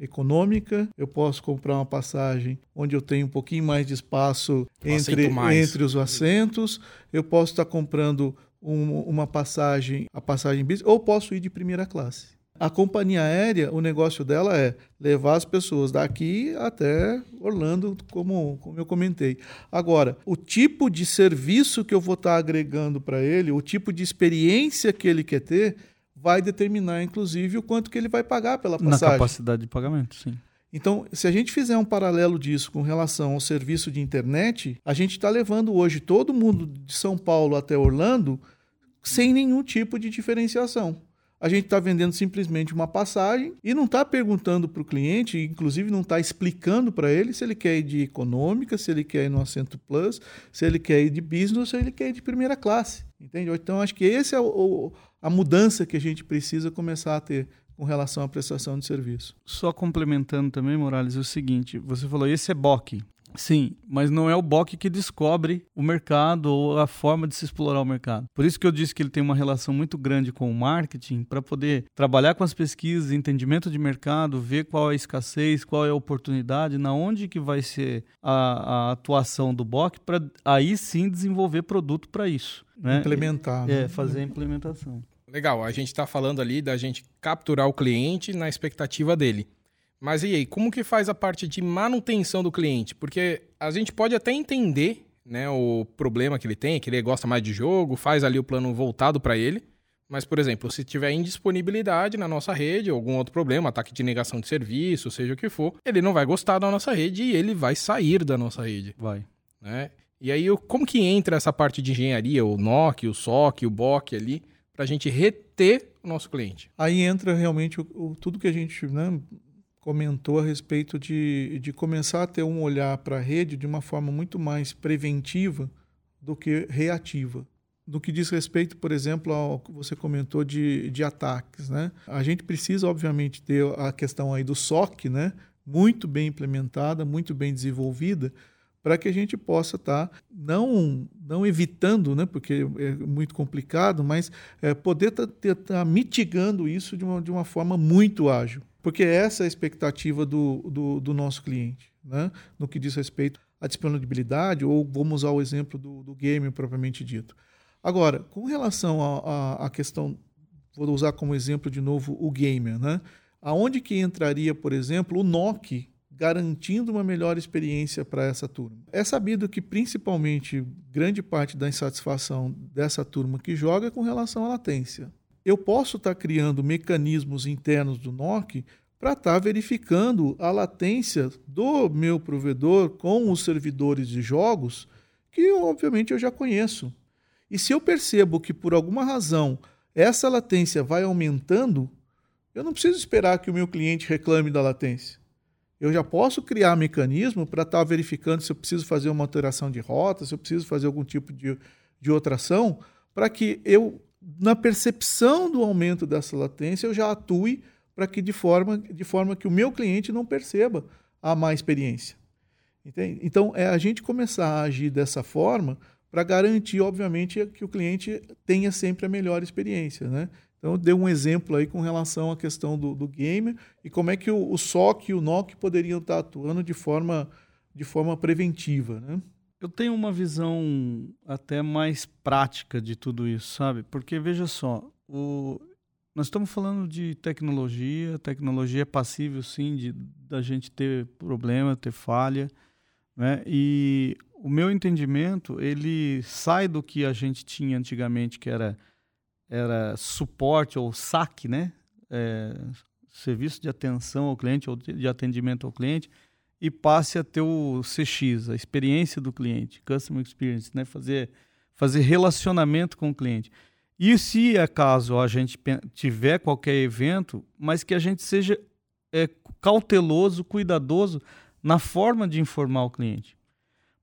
econômica, eu posso comprar uma passagem onde eu tenho um pouquinho mais de espaço entre, entre os assentos, eu posso estar comprando um, uma passagem, a passagem business, ou posso ir de primeira classe. A companhia aérea, o negócio dela é levar as pessoas daqui até Orlando, como, como eu comentei. Agora, o tipo de serviço que eu vou estar agregando para ele, o tipo de experiência que ele quer ter, vai determinar, inclusive, o quanto que ele vai pagar pela passagem. Na capacidade de pagamento, sim. Então, se a gente fizer um paralelo disso com relação ao serviço de internet, a gente está levando hoje todo mundo de São Paulo até Orlando sem nenhum tipo de diferenciação. A gente está vendendo simplesmente uma passagem e não está perguntando para o cliente, inclusive não está explicando para ele se ele quer ir de econômica, se ele quer ir no assento plus, se ele quer ir de business ou se ele quer ir de primeira classe. Entende? Então, acho que esse é o, a mudança que a gente precisa começar a ter com relação à prestação de serviço. Só complementando também, Morales, é o seguinte: você falou, esse é BOC. Sim, mas não é o BOC que descobre o mercado ou a forma de se explorar o mercado. Por isso que eu disse que ele tem uma relação muito grande com o marketing para poder trabalhar com as pesquisas, entendimento de mercado, ver qual é a escassez, qual é a oportunidade, na onde que vai ser a, a atuação do BOC para aí sim desenvolver produto para isso. Né? Implementar. É, né? fazer a implementação. Legal, a gente está falando ali da gente capturar o cliente na expectativa dele. Mas e aí, como que faz a parte de manutenção do cliente? Porque a gente pode até entender né, o problema que ele tem, que ele gosta mais de jogo, faz ali o plano voltado para ele. Mas, por exemplo, se tiver indisponibilidade na nossa rede, algum outro problema, ataque de negação de serviço, seja o que for, ele não vai gostar da nossa rede e ele vai sair da nossa rede. Vai. Né? E aí, como que entra essa parte de engenharia, o NOC, o SOC, o BOC ali, para a gente reter o nosso cliente? Aí entra realmente o, o, tudo que a gente né, comentou a respeito de, de começar a ter um olhar para a rede de uma forma muito mais preventiva do que reativa. No que diz respeito, por exemplo, ao que você comentou de, de ataques, né? A gente precisa, obviamente, ter a questão aí do SOC, né? Muito bem implementada, muito bem desenvolvida, para que a gente possa estar tá não, não evitando, né, porque é muito complicado, mas é, poder estar tá, tá mitigando isso de uma, de uma forma muito ágil. Porque essa é a expectativa do, do, do nosso cliente, né, no que diz respeito à disponibilidade, ou vamos usar o exemplo do, do game propriamente dito. Agora, com relação à questão, vou usar como exemplo de novo o gamer, né? Aonde que entraria, por exemplo, o NOC garantindo uma melhor experiência para essa turma. É sabido que, principalmente, grande parte da insatisfação dessa turma que joga é com relação à latência. Eu posso estar tá criando mecanismos internos do NOC para estar tá verificando a latência do meu provedor com os servidores de jogos, que obviamente eu já conheço. E se eu percebo que por alguma razão essa latência vai aumentando, eu não preciso esperar que o meu cliente reclame da latência eu já posso criar mecanismo para estar tá verificando se eu preciso fazer uma alteração de rota, se eu preciso fazer algum tipo de, de outra ação, para que eu, na percepção do aumento dessa latência, eu já atue para que de forma, de forma que o meu cliente não perceba a má experiência. Entende? Então, é a gente começar a agir dessa forma para garantir, obviamente, que o cliente tenha sempre a melhor experiência. Né? Então, deu um exemplo aí com relação à questão do, do gamer e como é que o, o SOC e o NOC poderiam estar atuando de forma, de forma preventiva, né? Eu tenho uma visão até mais prática de tudo isso, sabe? Porque, veja só, o... nós estamos falando de tecnologia, tecnologia é passível, sim, de da gente ter problema, ter falha, né? E o meu entendimento, ele sai do que a gente tinha antigamente, que era era suporte ou SAC, né? É, serviço de atenção ao cliente ou de atendimento ao cliente, e passe a ter o CX, a experiência do cliente, Customer Experience, né? fazer, fazer relacionamento com o cliente. E se acaso a gente tiver qualquer evento, mas que a gente seja é, cauteloso, cuidadoso na forma de informar o cliente.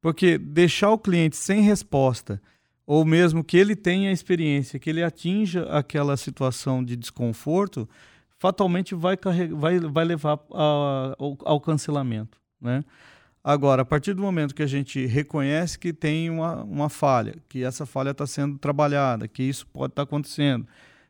Porque deixar o cliente sem resposta ou mesmo que ele tenha experiência, que ele atinja aquela situação de desconforto, fatalmente vai, vai, vai levar a, ao, ao, cancelamento. Né? Agora, a partir do momento que a gente reconhece que tem uma, uma falha, que essa falha está sendo trabalhada, que isso pode estar tá acontecendo,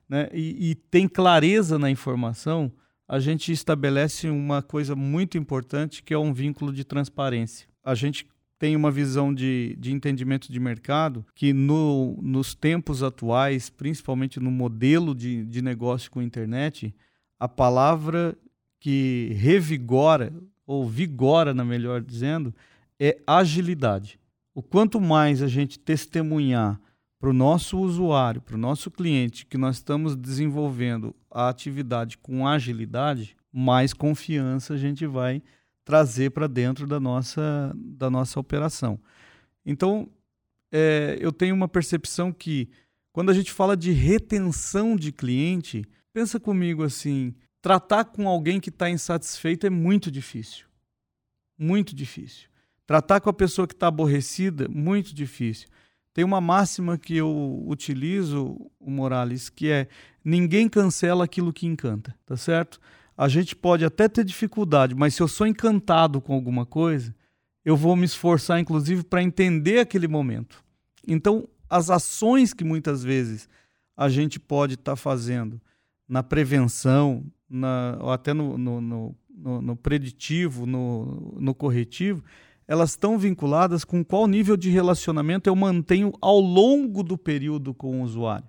né? E, e, tem clareza na informação, a gente estabelece uma coisa muito importante que é um vínculo de transparência. A gente tem uma visão de, de entendimento de mercado que no, nos tempos atuais, principalmente no modelo de, de negócio com internet, a palavra que revigora, ou vigora, na melhor dizendo, é agilidade. O quanto mais a gente testemunhar para o nosso usuário, para o nosso cliente, que nós estamos desenvolvendo a atividade com agilidade, mais confiança a gente vai trazer para dentro da nossa, da nossa operação. Então, é, eu tenho uma percepção que, quando a gente fala de retenção de cliente, pensa comigo assim: tratar com alguém que está insatisfeito é muito difícil. Muito difícil. Tratar com a pessoa que está aborrecida, muito difícil. Tem uma máxima que eu utilizo, o Morales, que é: ninguém cancela aquilo que encanta, tá certo? A gente pode até ter dificuldade, mas se eu sou encantado com alguma coisa, eu vou me esforçar, inclusive, para entender aquele momento. Então, as ações que muitas vezes a gente pode estar tá fazendo na prevenção, na, ou até no, no, no, no preditivo, no, no corretivo, elas estão vinculadas com qual nível de relacionamento eu mantenho ao longo do período com o usuário.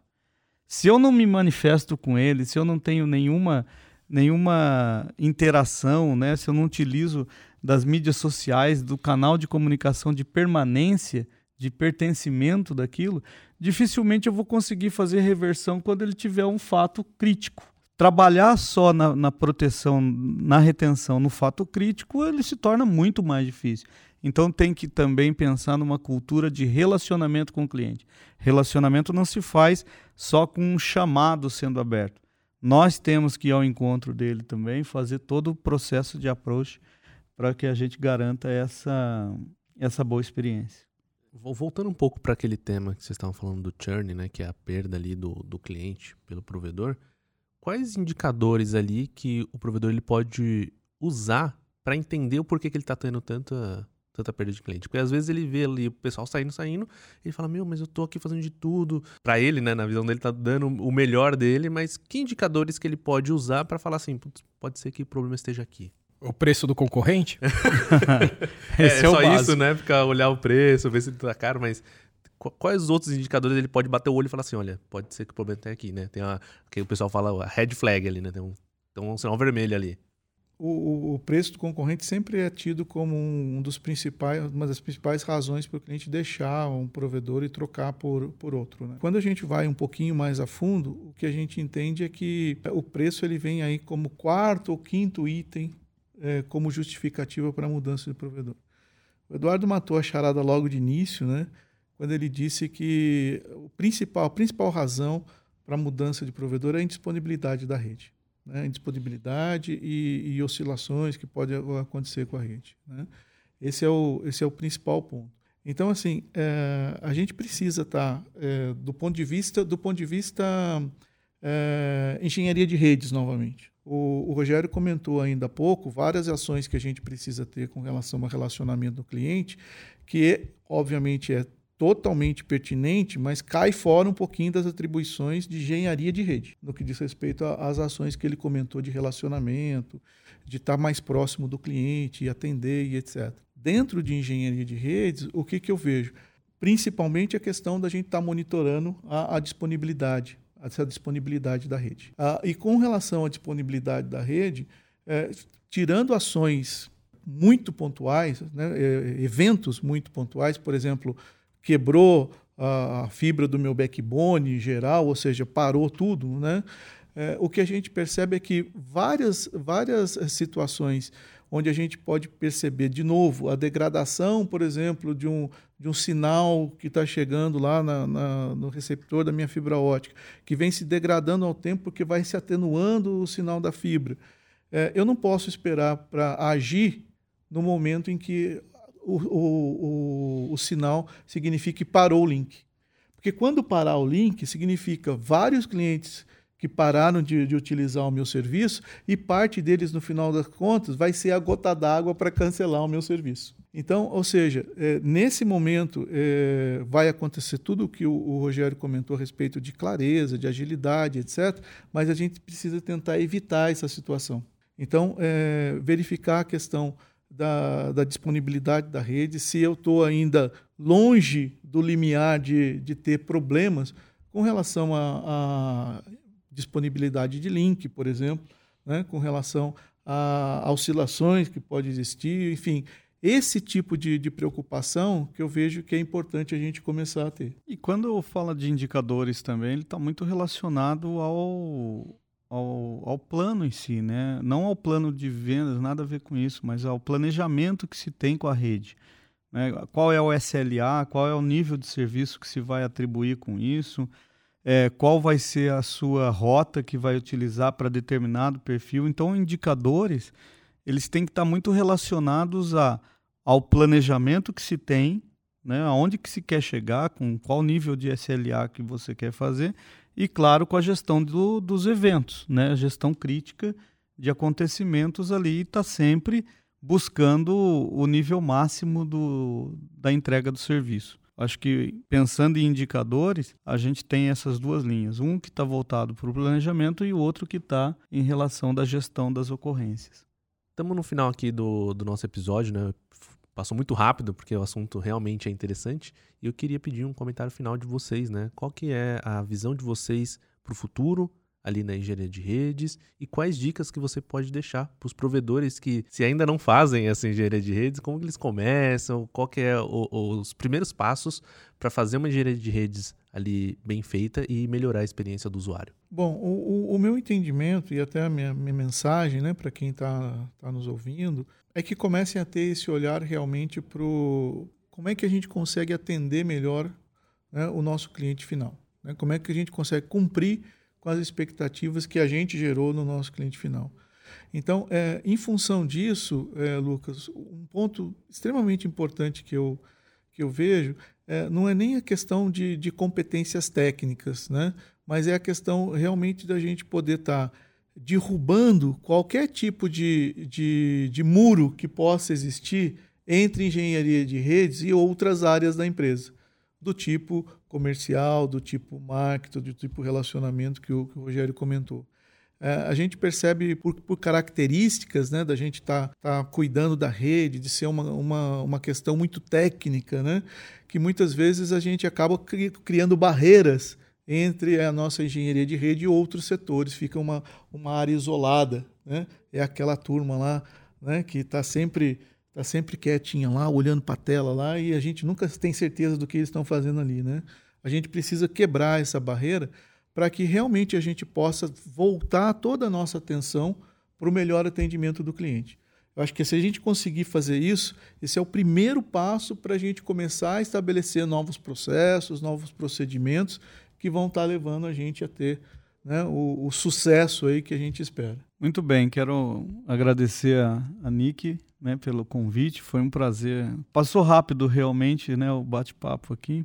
Se eu não me manifesto com ele, se eu não tenho nenhuma nenhuma interação, né? se eu não utilizo das mídias sociais, do canal de comunicação de permanência, de pertencimento daquilo, dificilmente eu vou conseguir fazer reversão quando ele tiver um fato crítico. Trabalhar só na, na proteção, na retenção, no fato crítico, ele se torna muito mais difícil. Então tem que também pensar numa cultura de relacionamento com o cliente. Relacionamento não se faz só com um chamado sendo aberto. Nós temos que ir ao encontro dele também, fazer todo o processo de approach para que a gente garanta essa, essa boa experiência. Voltando um pouco para aquele tema que vocês estavam falando do churn, né, que é a perda ali do, do cliente pelo provedor, quais indicadores ali que o provedor ele pode usar para entender o porquê que ele está tendo tanta, tanta perda de cliente? Porque às vezes ele vê ali o pessoal saindo, saindo, e ele fala: Meu, mas eu tô aqui fazendo de tudo. Para ele, né, na visão dele, tá dando o melhor dele, mas que indicadores que ele pode usar para falar assim: pode ser que o problema esteja aqui? O preço do concorrente? é, é só isso, né? Ficar olhar o preço, ver se ele tá caro, mas quais os outros indicadores ele pode bater o olho e falar assim, olha, pode ser que o problema tá aqui, né? Tem a que o pessoal fala a red flag ali, né? Tem um, tem um sinal vermelho ali. O, o, preço do concorrente sempre é tido como um dos principais, uma das principais razões para o cliente deixar um provedor e trocar por, por outro. Né? Quando a gente vai um pouquinho mais a fundo, o que a gente entende é que o preço ele vem aí como quarto ou quinto item é, como justificativa para a mudança de provedor. O Eduardo matou a charada logo de início, né, quando ele disse que o principal, a principal razão para a mudança de provedor é a indisponibilidade da rede. Né, indisponibilidade e, e, oscilações que podem acontecer com a rede. Né. Esse, é o, esse é o principal ponto. Então, assim, é, a gente precisa estar, tá, é, do ponto de vista, do ponto de vista é, engenharia de redes, novamente. O, o, Rogério comentou ainda há pouco várias ações que a gente precisa ter com relação ao relacionamento do cliente, que obviamente é totalmente pertinente, mas cai fora um pouquinho das atribuições de engenharia de rede, no que diz respeito às ações que ele comentou de relacionamento, de estar mais próximo do cliente e atender e etc. Dentro de engenharia de redes, o que, que eu vejo? Principalmente a questão da gente estar monitorando a, a disponibilidade essa disponibilidade da rede. Ah, e com relação à disponibilidade da rede, é, tirando ações muito pontuais, né, é, eventos muito pontuais, por exemplo, quebrou a fibra do meu backbone geral, ou seja, parou tudo, né? É, o que a gente percebe é que várias, várias situações onde a gente pode perceber de novo a degradação, por exemplo, de um, de um sinal que está chegando lá na, na, no receptor da minha fibra ótica, que vem se degradando ao tempo porque vai se atenuando o sinal da fibra. É, eu não posso esperar para agir no momento em que o, o, o, sinal significa que parou o link. Porque quando parar o link, significa vários clientes que pararam de, de, utilizar o meu serviço e parte deles, no final das contas, vai ser a gota d'água para cancelar o meu serviço. Então, ou seja, é, nesse momento é, vai acontecer tudo o que o, o, Rogério comentou a respeito de clareza, de agilidade, etc., mas a gente precisa tentar evitar essa situação. Então, é, verificar a questão da, da, disponibilidade da rede, se eu estou ainda longe do limiar de, de ter problemas com relação a disponibilidade de link, por exemplo, né, com relação a, a oscilações que pode existir, enfim, esse tipo de, de, preocupação que eu vejo que é importante a gente começar a ter. E quando eu falo de indicadores também, ele está muito relacionado ao, ao, ao, plano em si, né? Não ao plano de vendas, nada a ver com isso, mas ao planejamento que se tem com a rede. Né? Qual é o SLA, qual é o nível de serviço que se vai atribuir com isso, é, qual vai ser a sua rota que vai utilizar para determinado perfil. Então, indicadores eles têm que estar muito relacionados a, ao planejamento que se tem, né, aonde que se quer chegar, com qual nível de SLA que você quer fazer, e claro, com a gestão do, dos eventos, né, a gestão crítica de acontecimentos ali, está sempre buscando o nível máximo do, da entrega do serviço. Acho que pensando em indicadores, a gente tem essas duas linhas. Um que está voltado para o planejamento e o outro que está em relação da gestão das ocorrências. Estamos no final aqui do, do nosso episódio, né? Passou muito rápido porque o assunto realmente é interessante e eu queria pedir um comentário final de vocês, né? Qual que é a visão de vocês para o futuro ali na engenharia de redes e quais dicas que você pode deixar para os provedores que se ainda não fazem essa engenharia de redes, como eles começam, qual que é o, os primeiros passos para fazer uma engenharia de redes ali bem feita e melhorar a experiência do usuário? Bom, o, o, o meu entendimento e até a minha, minha mensagem né, para quem está tá nos ouvindo é que comecem a ter esse olhar realmente para como é que a gente consegue atender melhor né, o nosso cliente final. Né? Como é que a gente consegue cumprir com as expectativas que a gente gerou no nosso cliente final. Então, é, em função disso, é, Lucas, um ponto extremamente importante que eu, que eu vejo é, não é nem a questão de, de competências técnicas, né? mas é a questão realmente da gente poder estar tá derrubando qualquer tipo de, de, de muro que possa existir entre engenharia de redes e outras áreas da empresa, do tipo comercial, do tipo marketing, do tipo relacionamento que o, que o Rogério comentou. É, a gente percebe por, por características né, da gente estar tá, tá cuidando da rede, de ser uma, uma, uma questão muito técnica, né, que muitas vezes a gente acaba cri, criando barreiras entre a nossa engenharia de rede e outros setores. Fica uma, uma área isolada. Né? É aquela turma lá né, que está sempre, tá sempre quietinha lá, olhando para a tela lá, e a gente nunca tem certeza do que eles estão fazendo ali. Né? A gente precisa quebrar essa barreira para que realmente a gente possa voltar toda a nossa atenção para o melhor atendimento do cliente. Eu acho que se a gente conseguir fazer isso, esse é o primeiro passo para a gente começar a estabelecer novos processos, novos procedimentos que vão estar tá levando a gente a ter né, o, o, sucesso aí que a gente espera. Muito bem, quero agradecer a, a Nick né, pelo convite, foi um prazer. Passou rápido realmente né, o bate-papo aqui.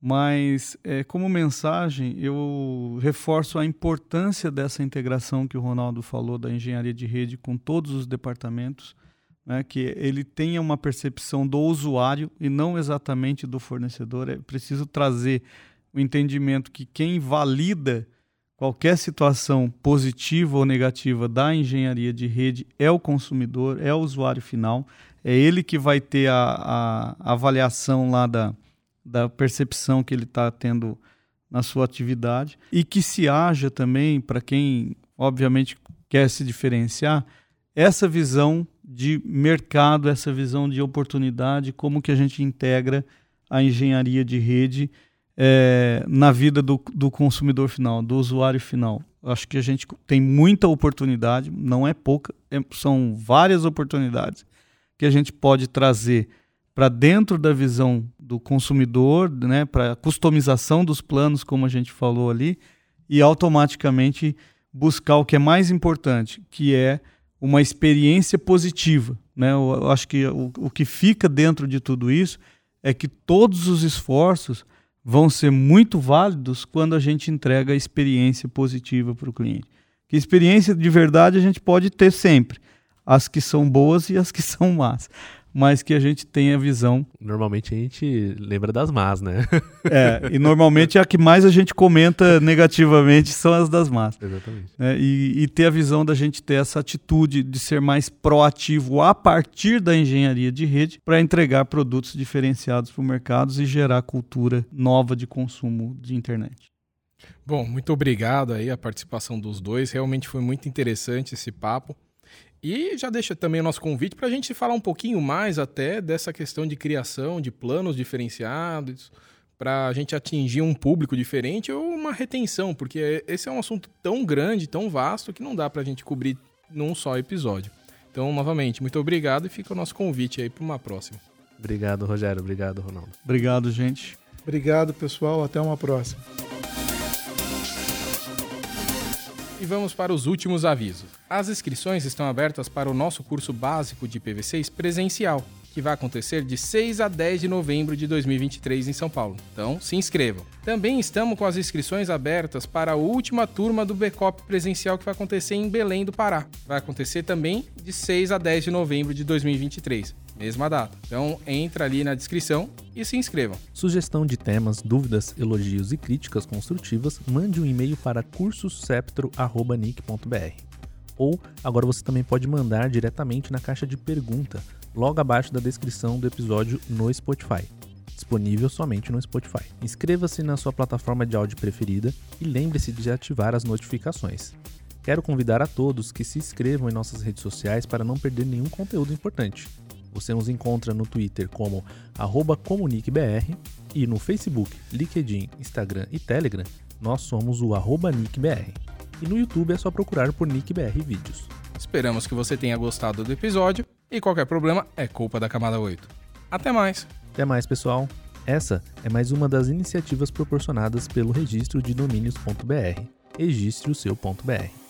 Mas, é, como mensagem, eu reforço a importância dessa integração que o Ronaldo falou da engenharia de rede com todos os departamentos, né, que ele tenha uma percepção do usuário e não exatamente do fornecedor. É preciso trazer o entendimento que quem valida qualquer situação positiva ou negativa da engenharia de rede é o consumidor, é o usuário final, é ele que vai ter a, a avaliação lá da da percepção que ele está tendo na sua atividade. E que se haja também, para quem obviamente quer se diferenciar, essa visão de mercado, essa visão de oportunidade, como que a gente integra a engenharia de rede é, na vida do, do consumidor final, do usuário final. Acho que a gente tem muita oportunidade, não é pouca, é, são várias oportunidades que a gente pode trazer para dentro da visão do consumidor, né, para a customização dos planos, como a gente falou ali, e automaticamente buscar o que é mais importante, que é uma experiência positiva. Né? Eu acho que o, o que fica dentro de tudo isso é que todos os esforços vão ser muito válidos quando a gente entrega a experiência positiva para o cliente. Que experiência de verdade a gente pode ter sempre, as que são boas e as que são más mas que a gente tenha visão. Normalmente a gente lembra das más, né? é, e normalmente a que mais a gente comenta negativamente são as das más. Exatamente. É, e, e ter a visão da gente ter essa atitude de ser mais proativo a partir da engenharia de rede para entregar produtos diferenciados para o mercado e gerar cultura nova de consumo de internet. Bom, muito obrigado aí a participação dos dois. Realmente foi muito interessante esse papo. E já deixa também o nosso convite para a gente falar um pouquinho mais até dessa questão de criação de planos diferenciados, para a gente atingir um público diferente ou uma retenção, porque esse é um assunto tão grande, tão vasto, que não dá para a gente cobrir num só episódio. Então, novamente, muito obrigado e fica o nosso convite aí para uma próxima. Obrigado, Rogério. Obrigado, Ronaldo. Obrigado, gente. Obrigado, pessoal. Até uma próxima. E vamos para os últimos avisos. As inscrições estão abertas para o nosso curso básico de PV6 presencial, que vai acontecer de 6 a 10 de novembro de 2023 em São Paulo. Então, se inscrevam. Também estamos com as inscrições abertas para a última turma do Bcop presencial que vai acontecer em Belém do Pará. Vai acontecer também de 6 a 10 de novembro de 2023 mesma data. Então entra ali na descrição e se inscrevam. Sugestão de temas, dúvidas, elogios e críticas construtivas, mande um e-mail para cursosceptro@nick.br. Ou agora você também pode mandar diretamente na caixa de pergunta, logo abaixo da descrição do episódio no Spotify. Disponível somente no Spotify. Inscreva-se na sua plataforma de áudio preferida e lembre-se de ativar as notificações. Quero convidar a todos que se inscrevam em nossas redes sociais para não perder nenhum conteúdo importante. Você nos encontra no Twitter como comuniquebr e no Facebook, LinkedIn, Instagram e Telegram nós somos o nickbr. E no YouTube é só procurar por NickBR Vídeos. Esperamos que você tenha gostado do episódio e qualquer problema é culpa da camada 8. Até mais! Até mais, pessoal! Essa é mais uma das iniciativas proporcionadas pelo registro de domínios.br. Registre o seu.br.